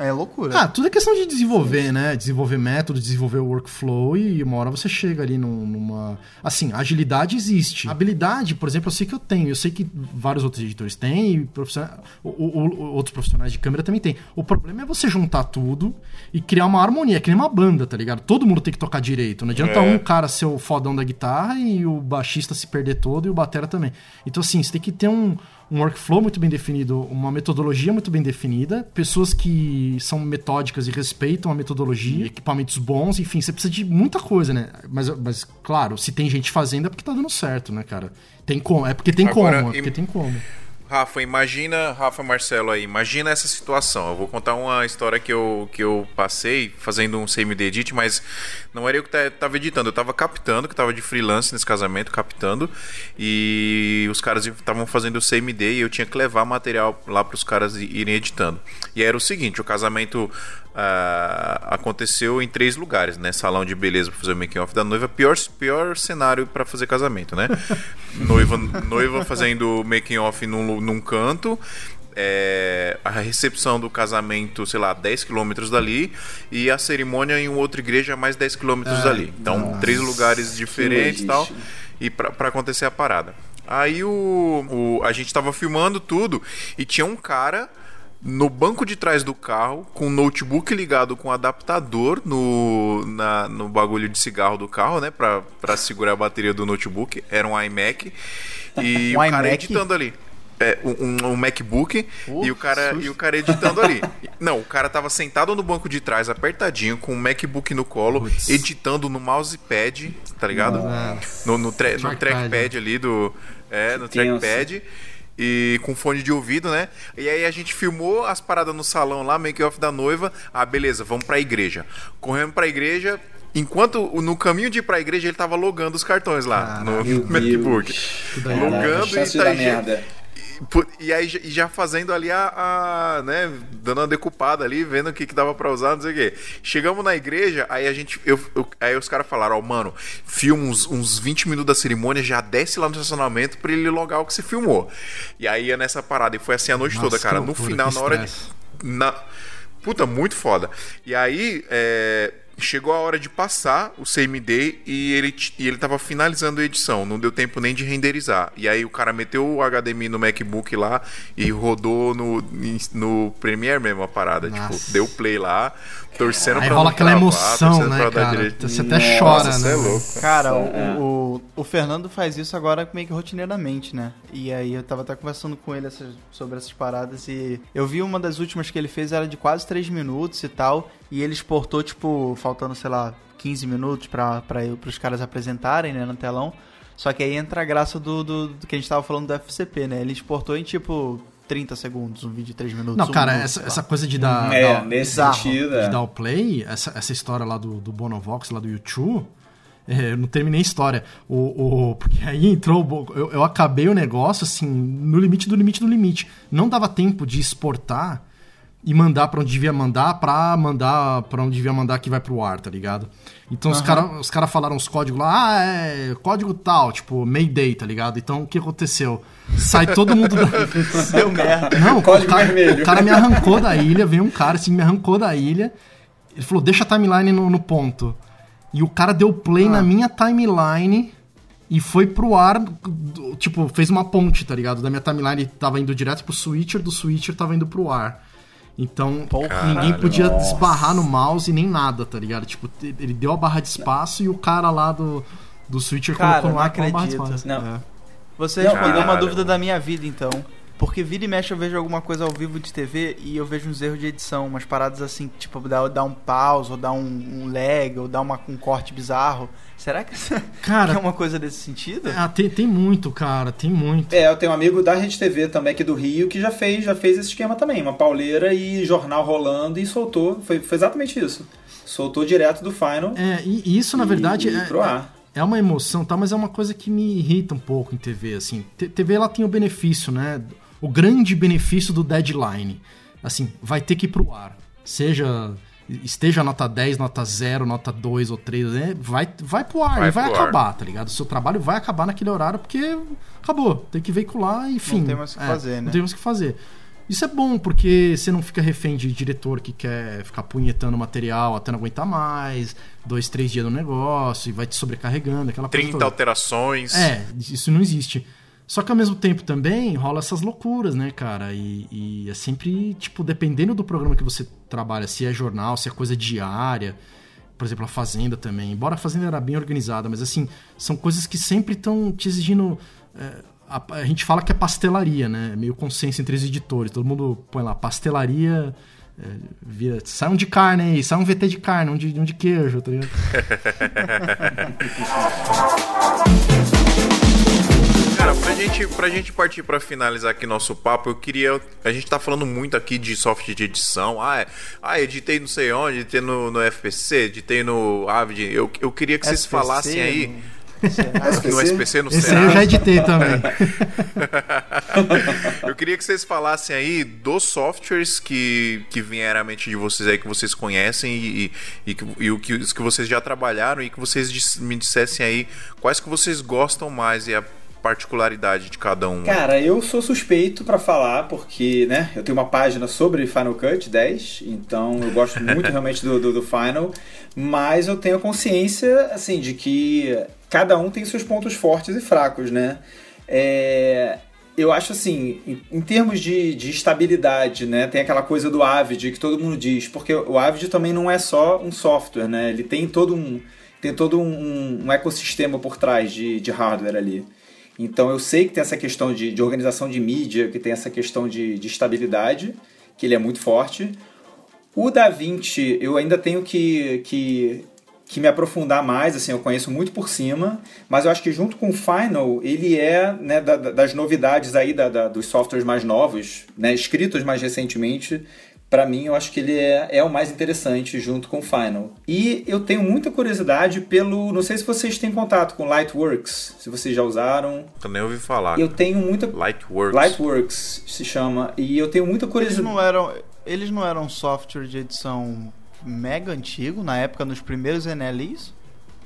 É loucura. Ah, tudo é questão de desenvolver, né? Desenvolver método, desenvolver o workflow e uma hora você chega ali num- numa. Assim, agilidade existe. Habilidade, por exemplo, eu sei que eu tenho. Eu sei que vários outros editores têm e profissionais, o- o- o- outros profissionais de câmera também têm. O problema é você juntar tudo e criar uma harmonia, é que nem uma banda, tá ligado? Todo mundo tem que tocar direito. Não adianta É. um cara ser o fodão da guitarra e o baixista se perder todo e o batera também. Então, assim, você tem que ter um, um workflow muito bem definido, uma metodologia muito bem definida, pessoas que são metódicas e respeitam a metodologia, equipamentos bons, enfim, você precisa de muita coisa, né? Mas, mas claro, se tem gente fazendo é porque tá dando certo, né, cara? Tem como, é porque tem Agora, como, é porque tem como. Rafa, imagina, Rafa Marcelo aí, imagina essa situação. Eu vou contar uma história que eu, que eu passei fazendo um CMD Edit, mas não era eu que ta- tava editando, eu tava captando, que tava de freelance nesse casamento, captando, e os caras estavam fazendo o CMD e eu tinha que levar material lá pros caras i- irem editando. E era o seguinte, o casamento ah, aconteceu em três lugares, né? Salão de beleza pra fazer o making off da noiva, pior, pior cenário pra fazer casamento, né? noiva, noiva fazendo making off num, num canto, é, a recepção do casamento, sei lá, 10 quilômetros dali, e a cerimônia em outra igreja mais 10 quilômetros dali. Então, três lugares diferentes e tal, e pra, pra acontecer a parada. Aí o, o- a gente tava filmando tudo e tinha um cara no banco de trás do carro com o notebook ligado com adaptador no, na- no bagulho de cigarro do carro, né? Pra, pra segurar a bateria do notebook. Era um iMac. E Um o cara iMac? editando ali. É, um, um MacBook e, o cara, susto. e o cara editando ali. Não, o cara tava sentado no banco de trás, apertadinho, com o MacBook no colo, editando no mousepad, tá ligado? No, no, tra- no Trackpad. trackpad ali do. É, no tenso. E com fone de ouvido, né? E aí a gente filmou as paradas no salão lá, make off da noiva. Ah, beleza, vamos pra igreja. Correndo pra igreja. Enquanto no caminho de ir pra igreja ele tava logando os cartões lá no Meu MacBook. Logando Caraca, e tá merda. E, aí já- e já fazendo ali a, a, né, dando uma decupada ali, vendo o que, que dava pra usar, não sei o quê. Chegamos na igreja, aí a gente, eu, eu- aí os caras falaram, ó, mano, filma uns, uns 20 minutos da cerimônia, já desce lá no estacionamento pra ele logar o que você filmou. E aí ia nessa parada, e foi assim a noite Nossa, toda, cara. No loucura, final, na hora de... Na... Puta, muito foda. E aí, é, chegou a hora de passar o CMD e ele, e ele tava finalizando a edição. Não deu tempo nem de renderizar. E aí o cara meteu o HDMI no MacBook lá e rodou no, no Premiere mesmo a parada. Nossa. Tipo, deu play lá, torcendo Aí pra rola aquela travar, emoção, torcendo né, pra dar cara? direito. Você até Nossa, chora, né? é louco. Cara, É. o, o, o Fernando faz isso agora meio que rotineiramente, né? E aí eu tava até conversando com ele essas- sobre essas paradas e eu vi uma das últimas que ele fez, era de quase 3 minutos e tal, e ele exportou, tipo, faltando, sei lá, 15 minutos pra, pros caras apresentarem, né, no telão. Só que aí entra a graça do, do, do que a gente tava falando do FCP, né? Ele exportou em, tipo, 30 segundos, um vídeo de 3 minutos. Não, um cara, minuto, essa, essa coisa de dar, É, dar- nesse bizarro. sentido. de é. dar o play, essa, essa história lá do, do Bonovox, lá do YouTube, é, eu não terminei a história. O, o, porque aí entrou. Eu, eu acabei o negócio, assim, no limite do limite do limite. Não dava tempo de exportar e mandar pra onde devia mandar pra mandar para onde devia mandar que vai pro ar, tá ligado? Então os caras os cara falaram os códigos lá, ah, é código tal, tipo, Mayday, tá ligado? Então o que aconteceu? Sai todo mundo da. Deu merda. Não, Código o cara, vermelho. o cara me arrancou da ilha, veio um cara assim, me arrancou da ilha. Ele falou, deixa a timeline no, no ponto. E o cara deu play Ah. na minha timeline e foi pro ar, tipo, fez uma ponte, tá ligado? Da minha timeline tava indo direto pro switcher, do switcher tava indo pro ar. Então, ninguém podia esbarrar no mouse nem nada, tá ligado? Tipo, ele deu a barra de espaço e o cara lá do, do switcher Cara, colocou ar com a barra de acredito. espaço. Não. É. Você respondeu uma dúvida da minha vida, então. Porque vira e mexe eu vejo alguma coisa ao vivo de TV e eu vejo uns erros de edição, umas paradas assim, tipo, dar, dar um pause, ou dar um, um lag, ou dar uma, um corte bizarro. Será que, Cara, que é uma coisa desse sentido? Ah, tem, tem muito, cara, tem muito. É, eu tenho um amigo da Rede TV também aqui do Rio que já fez, já fez esse esquema também, uma pauleira e jornal rolando e soltou, foi, foi exatamente isso. Soltou direto do final. É, e isso, na verdade, e, é, pro ar. é uma emoção, tá? Mas é uma coisa que me irrita um pouco em TV, assim. T- TV, ela tem o benefício, né? O grande benefício do deadline. Assim, vai ter que ir pro ar. Seja esteja nota 10, nota 0, nota 2 ou 3, né? vai, vai pro ar, Vai e vai pro ar. acabar, tá ligado? O seu trabalho vai acabar naquele horário porque acabou. Tem que veicular e fim. tem mais o que É, fazer, Não né? tem mais o que fazer. Isso é bom, porque você não fica refém de diretor que quer ficar punhetando material até não aguentar mais, dois, três dias no negócio e vai te sobrecarregando, aquela coisa 30 toda. alterações. É, isso não existe. Só que ao mesmo tempo também rola essas loucuras, né, cara? E, e é sempre, tipo, dependendo do programa que você trabalha, se é jornal, se é coisa diária. Por exemplo, a Fazenda também. Embora a Fazenda era bem organizada, mas assim, são coisas que sempre estão te exigindo. é, a, a gente fala que é pastelaria, né? É meio consenso entre os editores. Todo mundo põe lá, pastelaria. é, vira, sai um de carne aí, sai um VT de carne, um de, um de queijo, tá ligado? Cara, pra gente, pra gente partir pra finalizar aqui nosso papo, eu queria. A gente tá falando muito aqui de software de edição. Ah, é, ah editei não sei onde, editei no, no FPC, editei no Avid. Eu, eu queria que vocês SPC, falassem aí. no- No SPC, no Esse aí eu já editei também. Eu queria que vocês falassem aí dos softwares que, que vieram à mente de vocês aí, que vocês conhecem e, e, que, e o que, os que vocês já trabalharam e que vocês me dissessem aí quais que vocês gostam mais e a particularidade de cada um. Cara, eu sou suspeito pra falar, porque, né, eu tenho uma página sobre Final Cut 10, então eu gosto muito realmente do, do, do Final, mas eu tenho a consciência, assim, de que cada um tem seus pontos fortes e fracos, né? É, eu acho assim, em, em termos de, de estabilidade, né, tem aquela coisa do Avid que todo mundo diz, porque o Avid também não é só um software, né? Ele tem todo um tem todo um, um ecossistema por trás de, de hardware ali. Então eu sei que tem essa questão de, de organização de mídia, que tem essa questão de, de estabilidade, que ele é muito forte. O DaVinci eu ainda tenho que, que, que me aprofundar mais, assim, eu conheço muito por cima, mas eu acho que junto com o Final, ele é né, da- da- das novidades aí da, da- dos softwares mais novos, né, escritos mais recentemente, para mim eu acho que ele é, é o mais interessante junto com o Final. E eu tenho muita curiosidade pelo, não sei se vocês têm contato com Lightworks, se vocês já usaram. Eu nem ouvi falar. Eu tenho muita Lightworks. Lightworks se chama, e eu tenho muita Eles curiosidade. não eram, eles não eram software de edição mega antigo, na época, nos primeiros NLIs?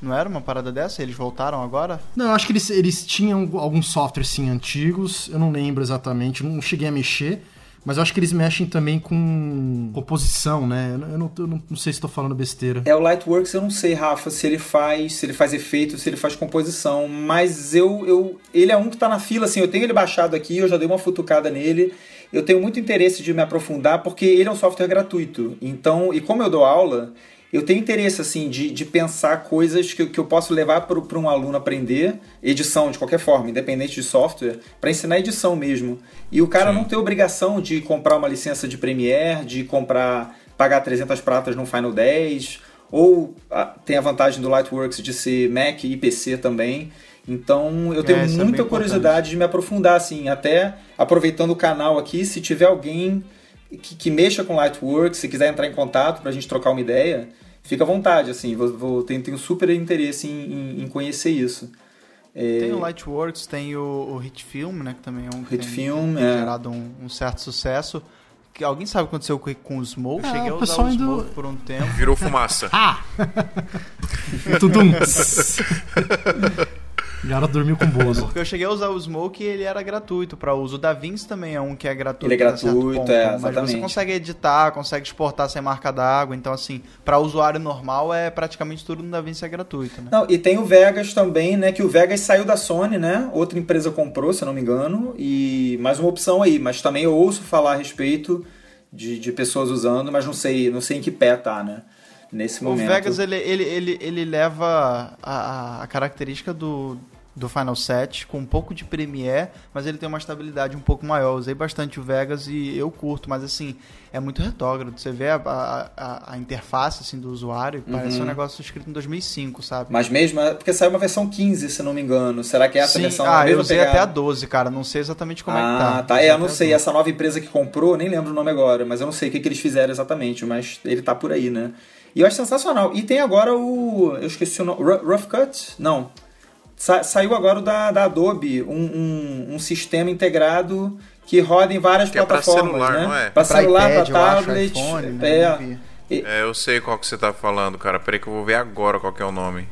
Não era uma parada dessa? Eles voltaram agora? Não, eu acho que eles, eles tinham alguns softwares sim antigos, eu não lembro exatamente, não cheguei a mexer, mas eu acho que eles mexem também com composição, né? Eu não, eu não, não- sei se estou falando besteira. É o Lightworks, eu não sei, Rafa, se ele faz, se ele faz efeito, se ele faz composição, mas eu, eu ele é um que tá na fila assim, eu tenho ele baixado aqui, eu já dei uma futucada nele. Eu tenho muito interesse de me aprofundar porque ele é um software gratuito. Então, e como eu dou aula, eu tenho interesse assim de, de pensar coisas que, eu- que eu posso levar para um aluno aprender, edição de qualquer forma, independente de software, para ensinar edição mesmo. E o cara não tem obrigação de comprar uma licença de Premiere, de comprar, pagar 300 pratas no Final 10, ou ah, tem a vantagem do Lightworks de ser Mac e PC também. Então eu tenho É, é muita bem curiosidade de me aprofundar, assim, até aproveitando o canal aqui, se tiver alguém que, que mexa com Lightworks, se quiser entrar em contato pra gente trocar uma ideia, fica à vontade, assim, vou, vou- tenho, tenho super interesse em, em- em conhecer isso. É, Tem o Lightworks, tem o, o Hit Film, né? Que também é um que Hit tem, Film, tem é. gerado um, um certo sucesso. Que alguém sabe o que aconteceu com, com o Smoke? É, Cheguei a usar pessoal o Smoke por um tempo. Virou fumaça. Ah! Tudum! O garoto dormiu com bozo. Porque eu cheguei a usar o Smoke e ele era gratuito para uso. O DaVinci também é um que é gratuito. Ele é certo gratuito, ponto, é, Mas você exatamente. consegue editar, consegue exportar sem marca d'água. Então, assim, para usuário normal, é praticamente tudo no DaVinci é gratuito, né? Não, e tem o Vegas também, né? Que o Vegas saiu da Sony, né? Outra empresa comprou, se eu não me engano. E mais uma opção aí. Mas também eu ouço falar a respeito de, de pessoas usando, mas não sei, não sei em que pé tá, né? Nesse O momento. Vegas, ele, ele, ele, ele leva a- a característica do, do Final 7 com um pouco de Premiere, mas ele tem uma estabilidade um pouco maior. Eu usei bastante o Vegas e eu curto, mas assim, é muito retógrafo. Você vê a, a, a- interface assim, do usuário, parece um negócio escrito em 2005, sabe? Mas mesmo, é porque saiu uma versão 15, se eu não me engano. Será que essa Sim, versão é ah, eu mesma usei pegada? até a 12, cara. Não sei exatamente como ah, é que tá. tá. Usei É, eu não sei. 12. Essa nova empresa que comprou, nem lembro o nome agora, mas eu não sei o que, que eles fizeram exatamente, mas ele tá por aí, né? E eu acho sensacional. E tem agora o. Eu esqueci o nome. Rough Cut? Não. Sa- saiu agora o da, da Adobe, um, um, um sistema integrado que roda em várias Que é pra plataformas, celular, né? não é? Pra Pra celular, iPad, pra eu acho, tablet. iPhone, né? é. É, eu sei qual que você tá falando, cara. Peraí que eu vou ver agora qual que é o nome.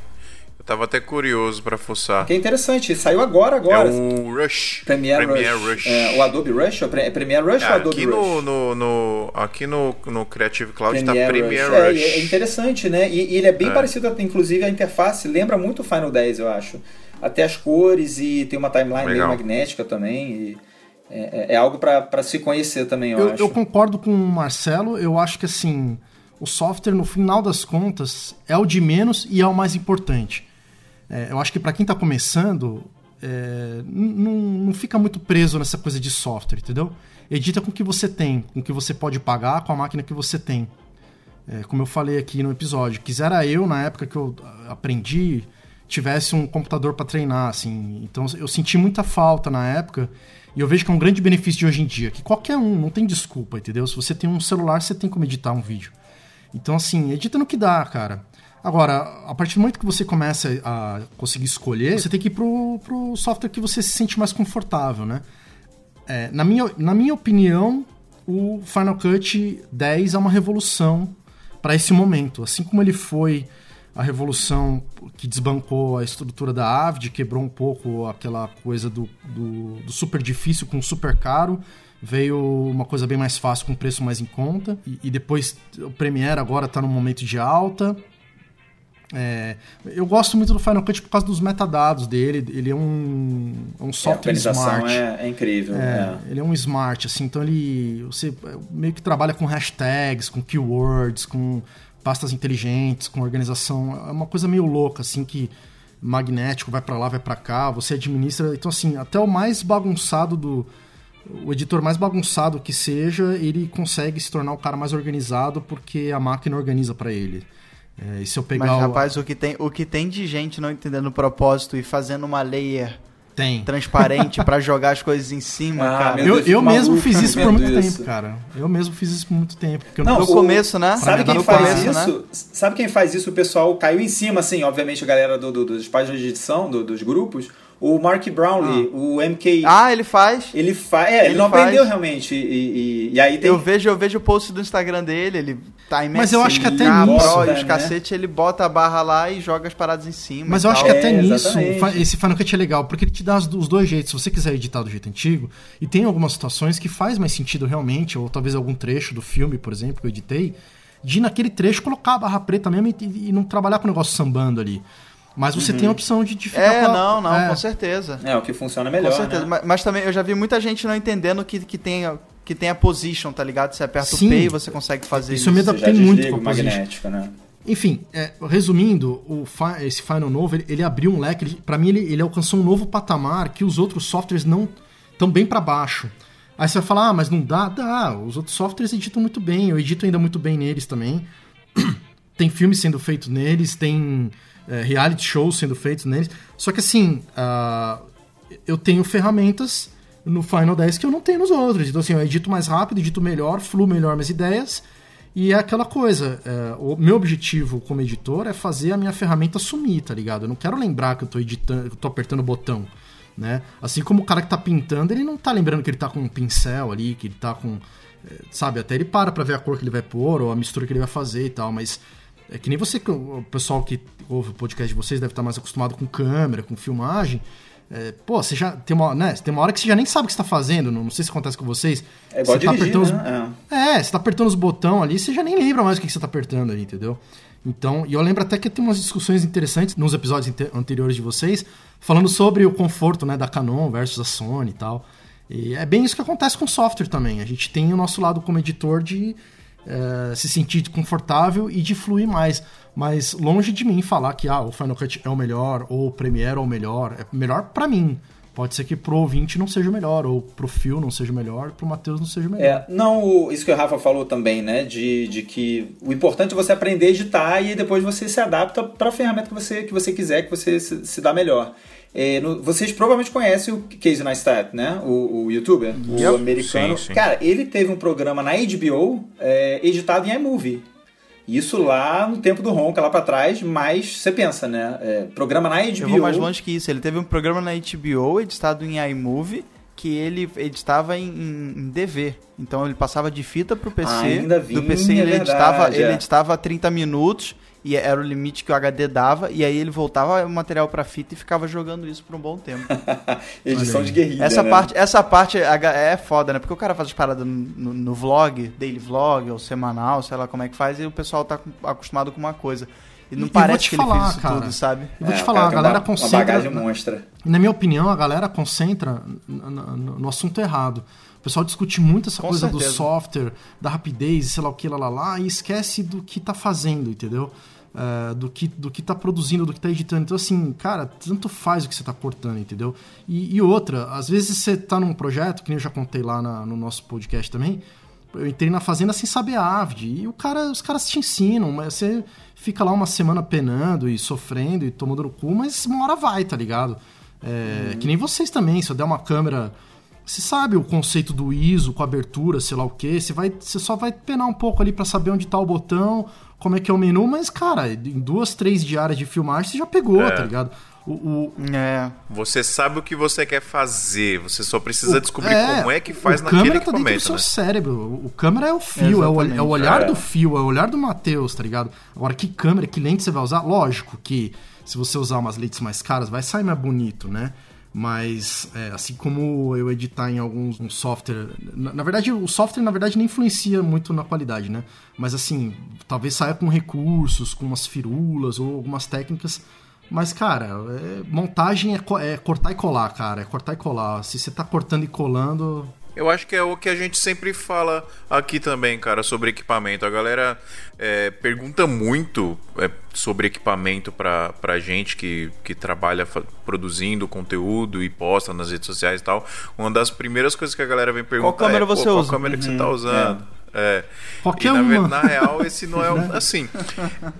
Eu tava até curioso pra fuçar. Que é interessante, saiu agora, agora. É o Rush. Premiere, Rush. Rush. É, o Adobe Rush? É Premiere Rush É, ou Adobe aqui Rush? no, no, no- aqui no, no Creative Cloud tá Premiere Premiere Rush. É, Rush. e é interessante, né? E, e ele é bem É. parecido, inclusive a interface lembra muito o Final 10, eu acho. Até as cores e tem uma timeline meio magnética também. e é, é- é algo pra pra se conhecer também, eu, Eu, acho. eu concordo com o Marcelo, eu acho que assim, o software, no final das contas, é o de menos e é o mais importante. É, eu acho que para quem está começando, é, não, fica muito preso nessa coisa de software, entendeu? Edita com o que você tem, com o que você pode pagar, com a máquina que você tem. É, como eu falei aqui no episódio, quisera eu, na época que eu aprendi, tivesse um computador para treinar, assim. Então eu senti muita falta na época, e eu vejo que é um grande benefício de hoje em dia, que qualquer um, não tem desculpa, entendeu? Se você tem um celular, você tem como editar um vídeo. Então, assim, edita no que dá, cara. Agora, a partir do momento que você começa a conseguir escolher, você tem que ir pro, pro software que você se sente mais confortável, né? É, na, minha, na minha opinião, o Final Cut 10 é uma revolução para esse momento. Assim como ele foi a revolução que desbancou a estrutura da Avid, quebrou um pouco aquela coisa do, do, do super difícil com super caro, veio uma coisa bem mais fácil com preço mais em conta. E, e depois o Premiere agora está num momento de alta. É, eu gosto muito do Final Cut por causa dos metadados dele. Ele é um, é um É, software organização smart. é, é incrível. É, é. ele é um smart, assim, então ele. Você meio que trabalha com hashtags, com keywords, com pastas inteligentes, com organização. É uma coisa meio louca, assim, que magnético, vai pra lá, vai pra cá, você administra. Então, assim, até o mais bagunçado do. O editor mais bagunçado que seja, ele consegue se tornar o cara mais organizado porque a máquina organiza pra ele. É, e se eu pegar Mas, o. rapaz, o que, tem, o que tem de gente não entendendo o propósito e fazendo uma layer Tem. transparente pra jogar as coisas em cima, Ah, cara. Eu, eu mesmo fiz isso por muito isso. tempo, cara. Eu mesmo fiz isso por muito tempo. Porque eu Não, No o- começo, né? Sabe quem faz começo, isso? né? Sabe quem faz isso? O pessoal caiu em cima, assim, obviamente a galera do, do- dos páginas de edição, do- dos grupos. O Mark Brownlee, o MK. Ah, ele faz. Ele faz. É, ele, Ele não faz. aprendeu realmente. E, e- e aí tem. Eu vejo, eu vejo o post do Instagram dele, ele tá imenso. Mas eu acho que até Pro nisso, e os né? cacete, ele bota a barra lá e joga as paradas em cima. Mas eu acho que até É, nisso, exatamente. esse Final Cut é legal, porque ele te dá os, os dois jeitos. Se você quiser editar do jeito antigo, e tem algumas situações que faz mais sentido realmente, ou talvez algum trecho do filme, por exemplo, que eu editei, de naquele trecho colocar a barra preta mesmo e, e não trabalhar com o negócio sambando ali. Mas você tem a opção de, de ficar É, com a- não, não, é. com certeza. É, o que funciona melhor. com certeza. né? Mas, mas também eu já vi muita gente não entendendo que, que tem a- que tem a position, tá ligado? Você aperta Sim. o P e você consegue fazer Isso isso. me Você já adaptei muito com a magnético, né? Enfim, é, resumindo, o fi- esse Final novo, ele, ele abriu um leque, pra mim ele, ele alcançou um novo patamar que os outros softwares não estão bem pra baixo. Aí você vai falar, ah, mas não dá? Dá, os outros softwares editam muito bem, eu edito ainda muito bem neles também. Tem filmes sendo feitos neles, tem é, reality shows sendo feitos neles. Só que assim, ah, eu tenho ferramentas no Final 10 que eu não tenho nos outros. Então assim, eu edito mais rápido, edito melhor, fluo melhor minhas ideias. E é aquela coisa, é, o meu objetivo como editor é fazer a minha ferramenta sumir, tá ligado? Eu não quero lembrar que eu tô editando, tô apertando o botão, né? Assim como o cara que tá pintando, ele não tá lembrando que ele tá com um pincel ali, que ele tá com, é, sabe, até ele para pra ver a cor que ele vai pôr ou a mistura que ele vai fazer e tal, mas é que nem você, o o pessoal que ouve o podcast de vocês deve estar mais acostumado com câmera, com filmagem. É, pô, você já tem uma, né, tem uma hora que você já nem sabe o que você tá fazendo, não, não sei se acontece com vocês. É igual você tá dirigir, apertando os- né? é, você tá apertando os botões ali, você já nem lembra mais o que que você tá apertando ali, entendeu? Então, e eu lembro até que tem umas discussões interessantes nos episódios ante- anteriores de vocês, falando sobre o conforto, né, da Canon versus a Sony e tal. E é bem isso que acontece com software também. A gente tem o nosso lado como editor de eh, se sentir confortável e de fluir mais. Mas longe de mim falar que ah, o Final Cut é o melhor, ou o Premiere é o melhor. É melhor pra mim. Pode ser que pro ouvinte não seja o melhor, ou pro Phil não seja o melhor, pro Matheus não seja o melhor. É, não, isso que o Rafa falou também, né? De, de que o importante é você aprender a editar e depois você se adapta para a ferramenta que você, que você quiser, que você se, se dá melhor. É, no- vocês provavelmente conhecem o Casey Neistat, né? O, o youtuber, o Yep. americano. Sim, sim. Cara, ele teve um programa na HBO é, editado em iMovie. Isso lá no tempo do Ronca, lá pra trás, mas você pensa, né? É, programa na HBO. Eu vou mais longe que isso. Ele teve um programa na HBO editado em iMovie que ele editava em, em, DV. Então ele passava de fita pro PC. Ah, ainda vi, do PC é ele editava, verdade, ele é. editava 30 minutos e era o limite que o HD dava e aí ele voltava o material pra fita e ficava jogando isso por um bom tempo. Edição de guerrilha. Essa né? parte, essa parte é foda, né? Porque o cara faz as paradas no, no- no vlog, daily vlog ou semanal, sei lá como é que faz, e o pessoal tá acostumado com uma coisa. E não E- parece te que ele falar, fez isso cara. tudo, sabe? Eu vou te É, falar, o a tem galera uma, concentra. Uma bagagem monstra. Na minha opinião, a galera concentra n- n- no assunto errado. O pessoal discute muito essa Com coisa do certeza. software, da rapidez, sei lá o que, lá, lá, lá, e esquece do que tá fazendo, entendeu? É, do, que, do que tá produzindo, do que tá editando. Então, assim, cara, tanto faz o que você tá cortando, entendeu? E, e outra, às vezes você tá num projeto, que nem eu já contei lá na- no nosso podcast também, eu entrei na fazenda sem saber a Avid, e o cara, os caras te ensinam, mas você fica lá uma semana penando e sofrendo e tomando no cu, mas uma hora vai, tá ligado? É, Que nem vocês também, se eu der uma câmera. Você sabe o conceito do ISO com abertura, sei lá o que, você, vai, você só vai penar um pouco ali pra saber onde tá o botão, como é que é o menu, mas, cara, em duas, três diárias de filmagem você já pegou, É. tá ligado? O, o- É. Você sabe o que você quer fazer, você só precisa o- descobrir como é que faz o naquele câmera tá dentro do seu né? cérebro. O o câmera é o fio, é é o olhar É. do fio, é o olhar do Matheus, tá ligado? Agora, que câmera, que lente você vai usar? Lógico que se você usar umas lentes mais caras, vai sair mais bonito, né? Mas, é, assim como eu editar em alguns um software... Na, na verdade, o software, na verdade, nem influencia muito na qualidade, né? Mas, assim, talvez saia com recursos, com umas firulas ou algumas técnicas... Mas, cara, é- montagem é, é cortar e colar, cara. É cortar e colar. Se você tá cortando e colando, Eu acho que é o que a gente sempre fala aqui também, cara, sobre equipamento. A galera é, pergunta muito é, sobre equipamento pra, pra gente que, que trabalha produzindo conteúdo e posta nas redes sociais e tal. Uma das primeiras coisas que a galera vem perguntar câmera é, "Pô, você qual usa?" câmera que você tá usando? É. Qualquer e, na, uma. na real, esse não é um. Assim,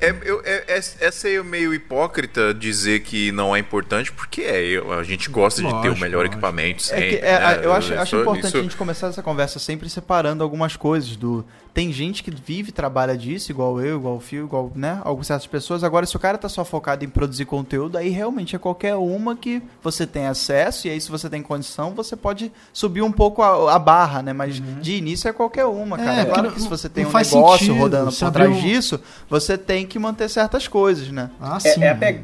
é, eu, é, é, é ser meio hipócrita dizer que não é importante, porque é. eu- a gente gosta de ter o Lógico, melhor lógico. equipamento É sempre. que, é, né? eu acho, acho Isso- importante isso- a gente começar essa conversa sempre separando algumas coisas do tem gente que vive e trabalha disso, igual eu, igual o Fio, igual, né, algumas certas pessoas. Agora, se o cara tá só focado em produzir conteúdo, aí realmente é qualquer uma que você tem acesso, e aí se você tem condição, você pode subir um pouco a, a barra, né? Mas de início é qualquer uma, cara. É, É, claro não- que se você tem um faz negócio sentido, rodando por trás um- disso, você tem que manter certas coisas, né? Ah, É, sim. é a, pe-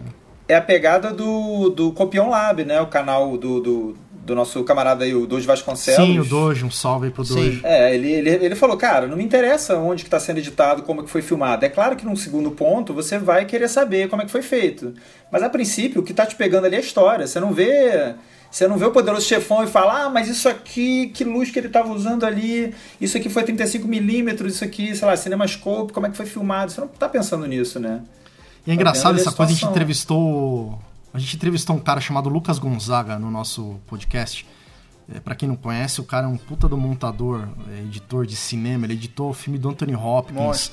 é a pegada do, do Copion Lab, né? O canal do, do, do nosso camarada aí, o Dois Vasconcelos. Sim, o Dojo, um salve aí pro Sim. Dojo. É, ele, ele, ele falou, cara, não me interessa onde que está sendo editado, como que foi filmado. É claro que num segundo ponto você vai querer saber como é que foi feito. Mas a princípio, o que tá te pegando ali é a história. Você não vê. Você não vê o poderoso chefão e fala, ah, mas isso aqui, que luz que ele estava usando ali, isso aqui foi 35mm, isso aqui, sei lá, CinemaScope, como é que foi filmado? Você não tá pensando nisso, né? E é engraçado vendo essa coisa, a gente entrevistou. A gente entrevistou um cara chamado Lucas Gonzaga no nosso podcast. É, para quem não conhece, o cara é um puta do montador, é, editor de cinema. Ele editou o filme do Anthony Hopkins,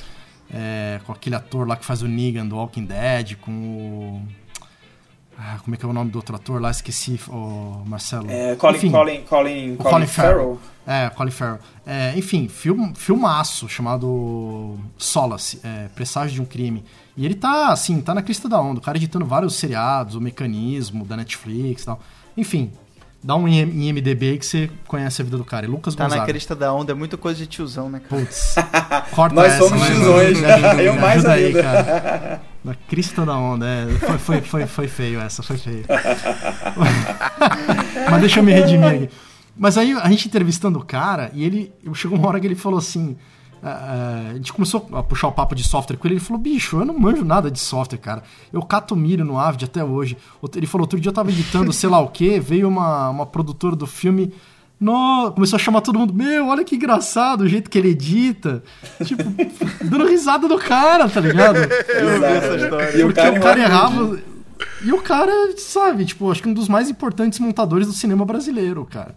é, com aquele ator lá que faz o Negan do Walking Dead, com o. Ah, como é que é o nome do outro ator lá? Esqueci, o Marcelo. É, Colin, Enfim, Colin, Colin, Colin, Colin Farrell. Farrell. É, Colin Farrell. É, enfim, film, filmaço chamado Solace, é, Presságio de um Crime. E ele tá, assim, tá na crista da onda. O cara editando vários seriados, o Mecanismo da Netflix e tal. Enfim, dá um em IMDB aí que você conhece a vida do cara. É Lucas Tá na Gonzaga. crista da onda, é muita coisa de tiozão, né, cara? Putz, corta Nós essa, somos né? tiozões. Me ajuda, Eu me mais ajuda aí, ainda. cara. Na crista da onda, é. Foi, foi, foi, foi feio essa, foi feio. Mas deixa eu me redimir aqui. Mas aí a gente entrevistando o cara, e ele. Chegou uma hora que ele falou assim. Ah, ah, a gente começou a puxar o papo de software com ele. Ele falou: bicho, eu não manjo nada de software, cara. Eu cato milho no Avid até hoje. Ele falou: outro dia eu tava editando sei lá o que, veio uma, uma produtora do filme. No, começou a chamar todo mundo, meu, olha que engraçado o jeito que ele edita. Tipo, dando risada do cara, tá ligado? Eu vi essa história. E o Porque cara, o cara errava. E o cara, sabe, tipo, acho que um dos mais importantes montadores do cinema brasileiro, cara.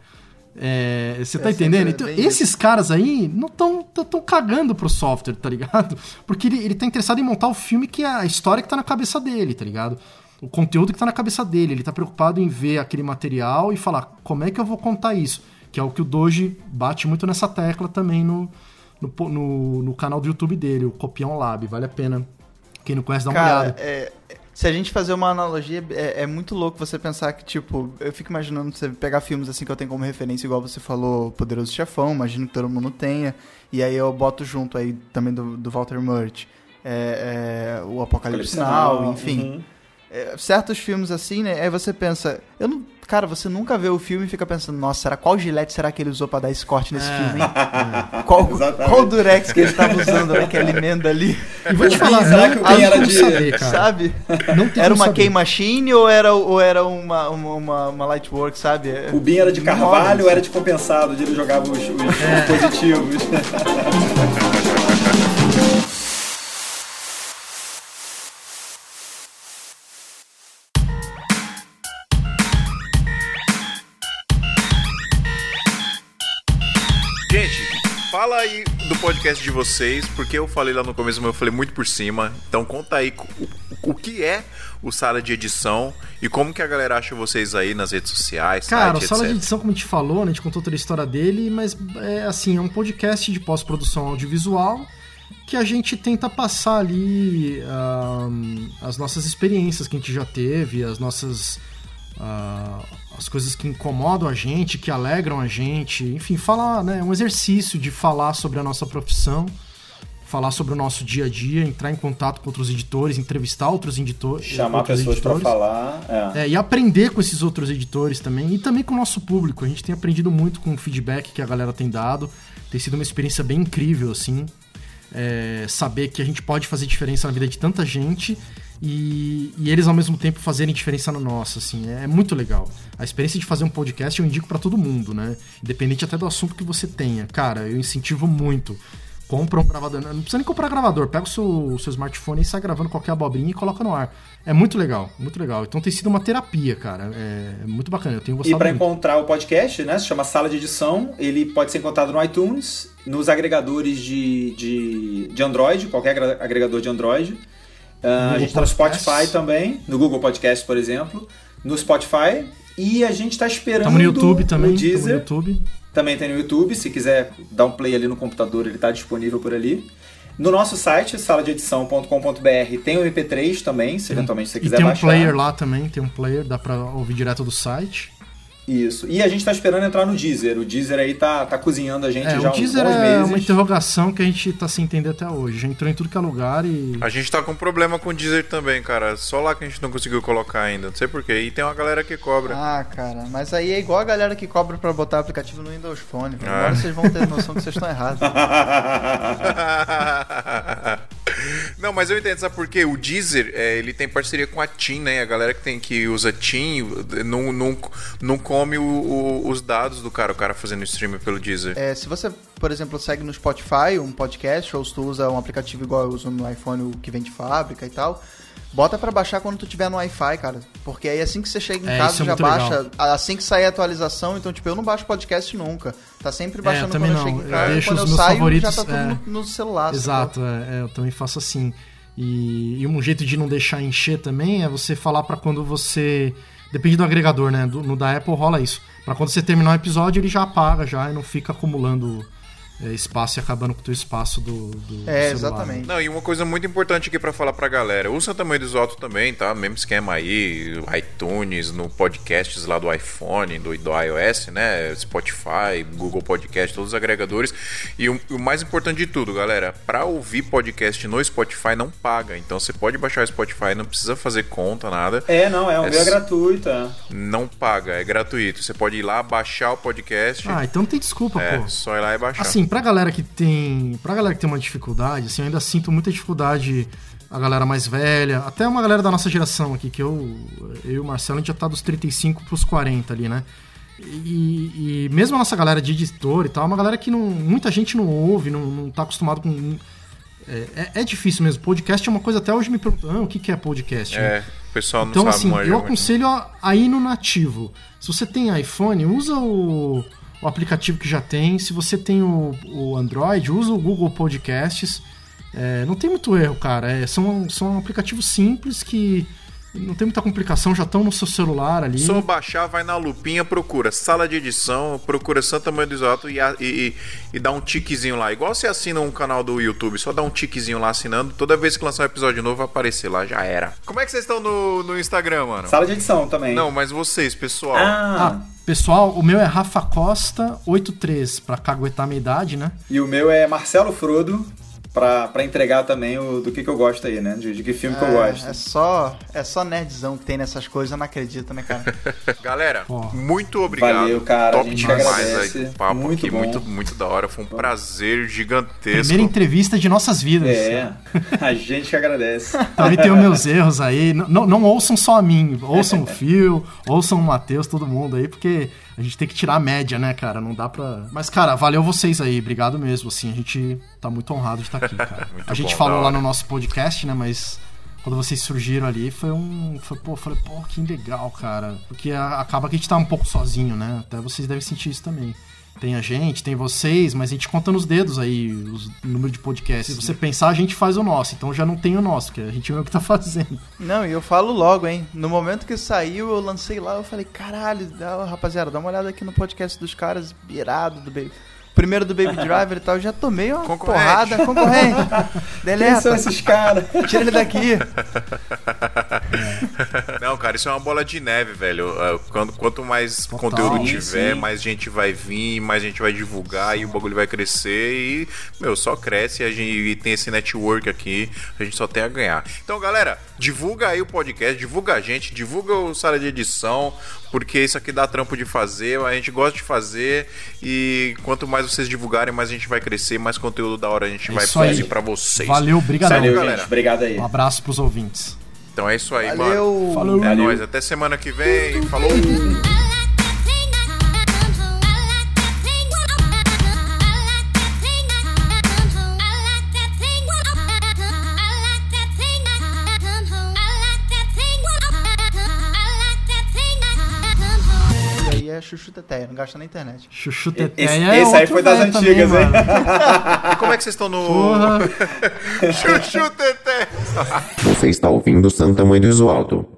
É, você tá É, entendendo? sempre Então, esses caras aí não estão tão, tão cagando pro software, tá ligado? Porque ele, ele tá interessado em montar o filme que é a história que tá na cabeça dele, tá ligado? O conteúdo que tá na cabeça dele. Ele tá preocupado em ver aquele material e falar como é que eu vou contar isso. Que é o que o Doji bate muito nessa tecla também no, no, no, no canal do YouTube dele, o Copião Lab. Vale a pena. Quem não conhece, dá uma Cara, olhada. é, Se a gente fazer uma analogia, é, é muito louco você pensar que, tipo, eu fico imaginando você pegar filmes assim que eu tenho como referência, igual você falou, Poderoso Chefão, imagino que todo mundo tenha, e aí eu boto junto aí também do, do Walter Murch, é, é, o Apocalipse Now, enfim. Uhum. É, certos filmes assim, né? Aí você pensa, eu não, cara, você nunca vê o filme e fica pensando, nossa, será qual gilete será que ele usou pra dar esse corte nesse filme, hein? Qual, Exatamente. qual durex que ele tava usando, né? Aquela emenda ali, E vou te falar, será que o era de- saber, cara. sabe? Não tem Era uma. Key Machine ou era, ou era uma, uma, uma, uma Lightwork, sabe? O Bin era de carvalho ou era de compensado, onde ele jogava os, os- os positivos? do podcast de vocês, porque eu falei lá no começo, mas eu falei muito por cima. Então conta aí o, o que é o sala de edição e como que a galera acha vocês aí nas redes sociais, Cara, o site, Sala de etc. Edição, como a gente falou, né, a gente contou toda a história dele, mas é assim, é um podcast de pós-produção audiovisual que a gente tenta passar ali as nossas experiências que a gente já teve, as nossas ah, as coisas que incomodam a gente, que alegram a gente, enfim, falar, né, um exercício de falar sobre a nossa profissão, falar sobre o nosso dia a dia, entrar em contato com outros editores, entrevistar outros editores, Chamar outros pessoas editores. falar. É. É, e aprender com esses outros editores também, e também com o nosso público. A gente tem aprendido muito com o feedback que a galera tem dado. Tem sido uma experiência bem incrível, assim. É, saber que a gente pode fazer diferença na vida de tanta gente e, e eles ao mesmo tempo fazerem diferença na nossa, assim. É muito legal. A experiência de fazer um podcast eu indico pra todo mundo, né? Independente até do assunto que você tenha. Cara, eu incentivo muito. Compra um gravador. Não precisa nem comprar gravador. Pega o seu, o seu smartphone e sai gravando qualquer abobrinha e coloca no ar. É muito legal, muito legal. Então tem sido uma terapia, cara. É, é muito bacana. Eu tenho E gostado para muito. encontrar o podcast, né? Se chama Sala de Edição. Ele pode ser encontrado no iTunes, nos agregadores de, de, de Android, qualquer agregador de Android. Ah, a gente tá no. Spotify também, no Google Podcast, por exemplo. No Spotify. E a gente tá esperando. Tamo no YouTube também. No Tamo no Deezer. YouTube. Também tem no YouTube. Se quiser dar um play ali no computador, ele tá disponível por ali. No nosso site, saladeedição.com.br, tem o MP3 também, se eventualmente você E quiser tem um baixar. player lá também, tem um player, dá pra ouvir direto do site. Isso. E a gente tá esperando entrar no Deezer. O Deezer aí tá, tá cozinhando a gente É, já o há uns Deezer é meses. uma interrogação que a gente tá sem entender até hoje. Já entrou em tudo que é lugar e. A gente tá com problema com o Deezer também, cara. Só lá que a gente não conseguiu colocar ainda. Não sei porquê. E tem uma galera que cobra. Ah, cara, mas aí é igual a galera que cobra pra botar aplicativo no Windows Phone. Ah. Agora vocês vão ter noção que vocês estão errados. Não, mas eu entendo, sabe por quê? O Deezer, é, ele tem parceria com a TIM, né? A galera que tem que usa TIM não, não, não come o- o- os dados do cara, o cara fazendo streaming pelo Deezer. É, se você, por exemplo, segue no Spotify um podcast, ou se tu usa um aplicativo igual eu uso no iPhone, o que vem de fábrica e tal, bota pra baixar quando tu tiver no Wi-Fi, cara. Porque aí assim que você chega em É, casa, é já baixa, legal. assim que sair a atualização, então, tipo, eu não baixo podcast nunca. Tá sempre baixando também quando eu não. chego em Eu casa, deixo quando eu meus saio, favoritos, já tá tudo é. no, no celular. Exato, é, é, eu também faço assim. E, e um jeito de não deixar encher também é você falar pra quando você. Depende do agregador, né? Do- no da Apple rola isso. Pra quando você terminar o episódio, ele já apaga já e não fica acumulando é, espaço e acabando com o teu espaço do, do- É, celular, exatamente. né? Não, e uma coisa muito importante aqui pra falar pra galera. Usa tamanho do alto também, tá? Mesmo esquema aí, iTunes, no podcasts lá do iPhone, do, do iOS, né? Spotify, Google Podcast, todos os agregadores. E o, o mais importante de tudo, galera, pra ouvir podcast no Spotify não paga. Então você pode baixar o Spotify, não precisa fazer conta, nada. É, não, é, o É é gratuito. é. Não paga, é gratuito. Você pode ir lá, baixar o podcast. Ah, então não tem desculpa, é, pô. só ir lá e baixar. Assim, pra galera que tem. Pra galera que tem uma dificuldade, assim, eu ainda sinto muita dificuldade a galera mais velha, até uma galera da nossa geração aqui, que eu, eu e o Marcelo, a gente já tá dos 35 pros 40 ali, né? E, e mesmo a nossa galera de editor e tal, é uma galera que não, muita gente não ouve, não, não tá acostumado com. É, é- é difícil mesmo. Podcast é uma coisa, até hoje me perguntam, ah, o que que é podcast? né? É, o pessoal não Então, sabe assim, eu aconselho a, a ir no nativo. Se você tem iPhone, usa o, o aplicativo que já tem. Se você tem o, o Android, usa o Google Podcasts. É, não tem muito erro, cara. É, são, são aplicativos simples que, Não tem muita complicação, já estão no seu celular ali. Só baixar, vai na lupinha, procura sala de edição, procura Santa Mãe do Exato e, e, e, e dá um tiquezinho lá. Igual você assina um canal do YouTube, só dá um tiquezinho lá assinando. Toda vez que lançar um episódio novo vai aparecer lá, já era. Como é que vocês estão no, no Instagram, mano? Sala de edição também. Não, mas vocês, pessoal. Ah, Ah, pessoal, o meu é Rafa Costa 83 pra caguetar minha idade, né? e o meu é Marcelo Frodo, pra, pra entregar também o, do que, que eu gosto aí, né? De, de que filme que eu gosto. É, é só, é só nerdzão que tem nessas coisas, eu não acredito, né, cara? Galera, Ó. muito obrigado. Valeu, cara, Top demais agradece. aí o papo Muito aqui, bom. muito, muito da hora. Foi um prazer gigantesco. Primeira entrevista de nossas vidas. É, a gente que agradece. Também tenho meus erros aí. N- Não, não ouçam só a mim, ouçam o Phil, ouçam o Matheus, todo mundo aí, porque a gente tem que tirar a média, né, cara? Não dá pra. Mas, cara, valeu vocês aí, obrigado mesmo. Assim, a gente tá muito honrado de estar aqui, cara. A gente bom, falou lá no nosso podcast, né, mas. Quando vocês surgiram ali, foi um. Foi, pô, falei, pô, que legal, cara. Porque acaba que a gente tá um pouco sozinho, né? Até vocês devem sentir isso também. Tem a gente, tem vocês, mas a gente conta nos dedos aí os- o número de podcasts. Se você pensar, a gente faz o nosso, então já não tem o nosso, que a gente mesmo que tá fazendo. Não, e eu falo logo, hein? No momento que saiu, eu lancei lá, eu falei, caralho, rapaziada, dá uma olhada aqui no podcast dos caras, irado do Baby. Primeiro do Baby Driver e tal, eu já tomei uma Concorrente. porrada, concorrente. Quem são Deleta, esses caras? tira ele daqui. Não, cara, isso é uma bola de neve, velho. Ah, Quando, quanto mais Total. conteúdo Sim, tiver, sim. mais gente vai vir, mais gente vai divulgar e o bagulho vai crescer e, meu, só cresce e a gente e tem esse network aqui, a gente só tem a ganhar. Então, galera, divulga aí o podcast, divulga a gente, divulga o sala de edição, porque isso aqui dá trampo de fazer, a gente gosta de fazer e quanto mais vocês divulgarem, mais a gente vai crescer, mais conteúdo da hora a gente É vai produzir pra vocês. Valeu, obrigado. Valeu, galera. gente. Obrigado aí. Um abraço pros ouvintes. Então é isso aí, mano. Valeu. Falou. É nóis, até semana que vem. Falou! É chuchu teteia, não gasta na internet. Chuchu Esse, Teteia é esse aí foi das velho também, antigas, hein? como é que vocês estão no. Porra. Chuchu Teté! Você está ouvindo Santa Mãe do Iso Alto.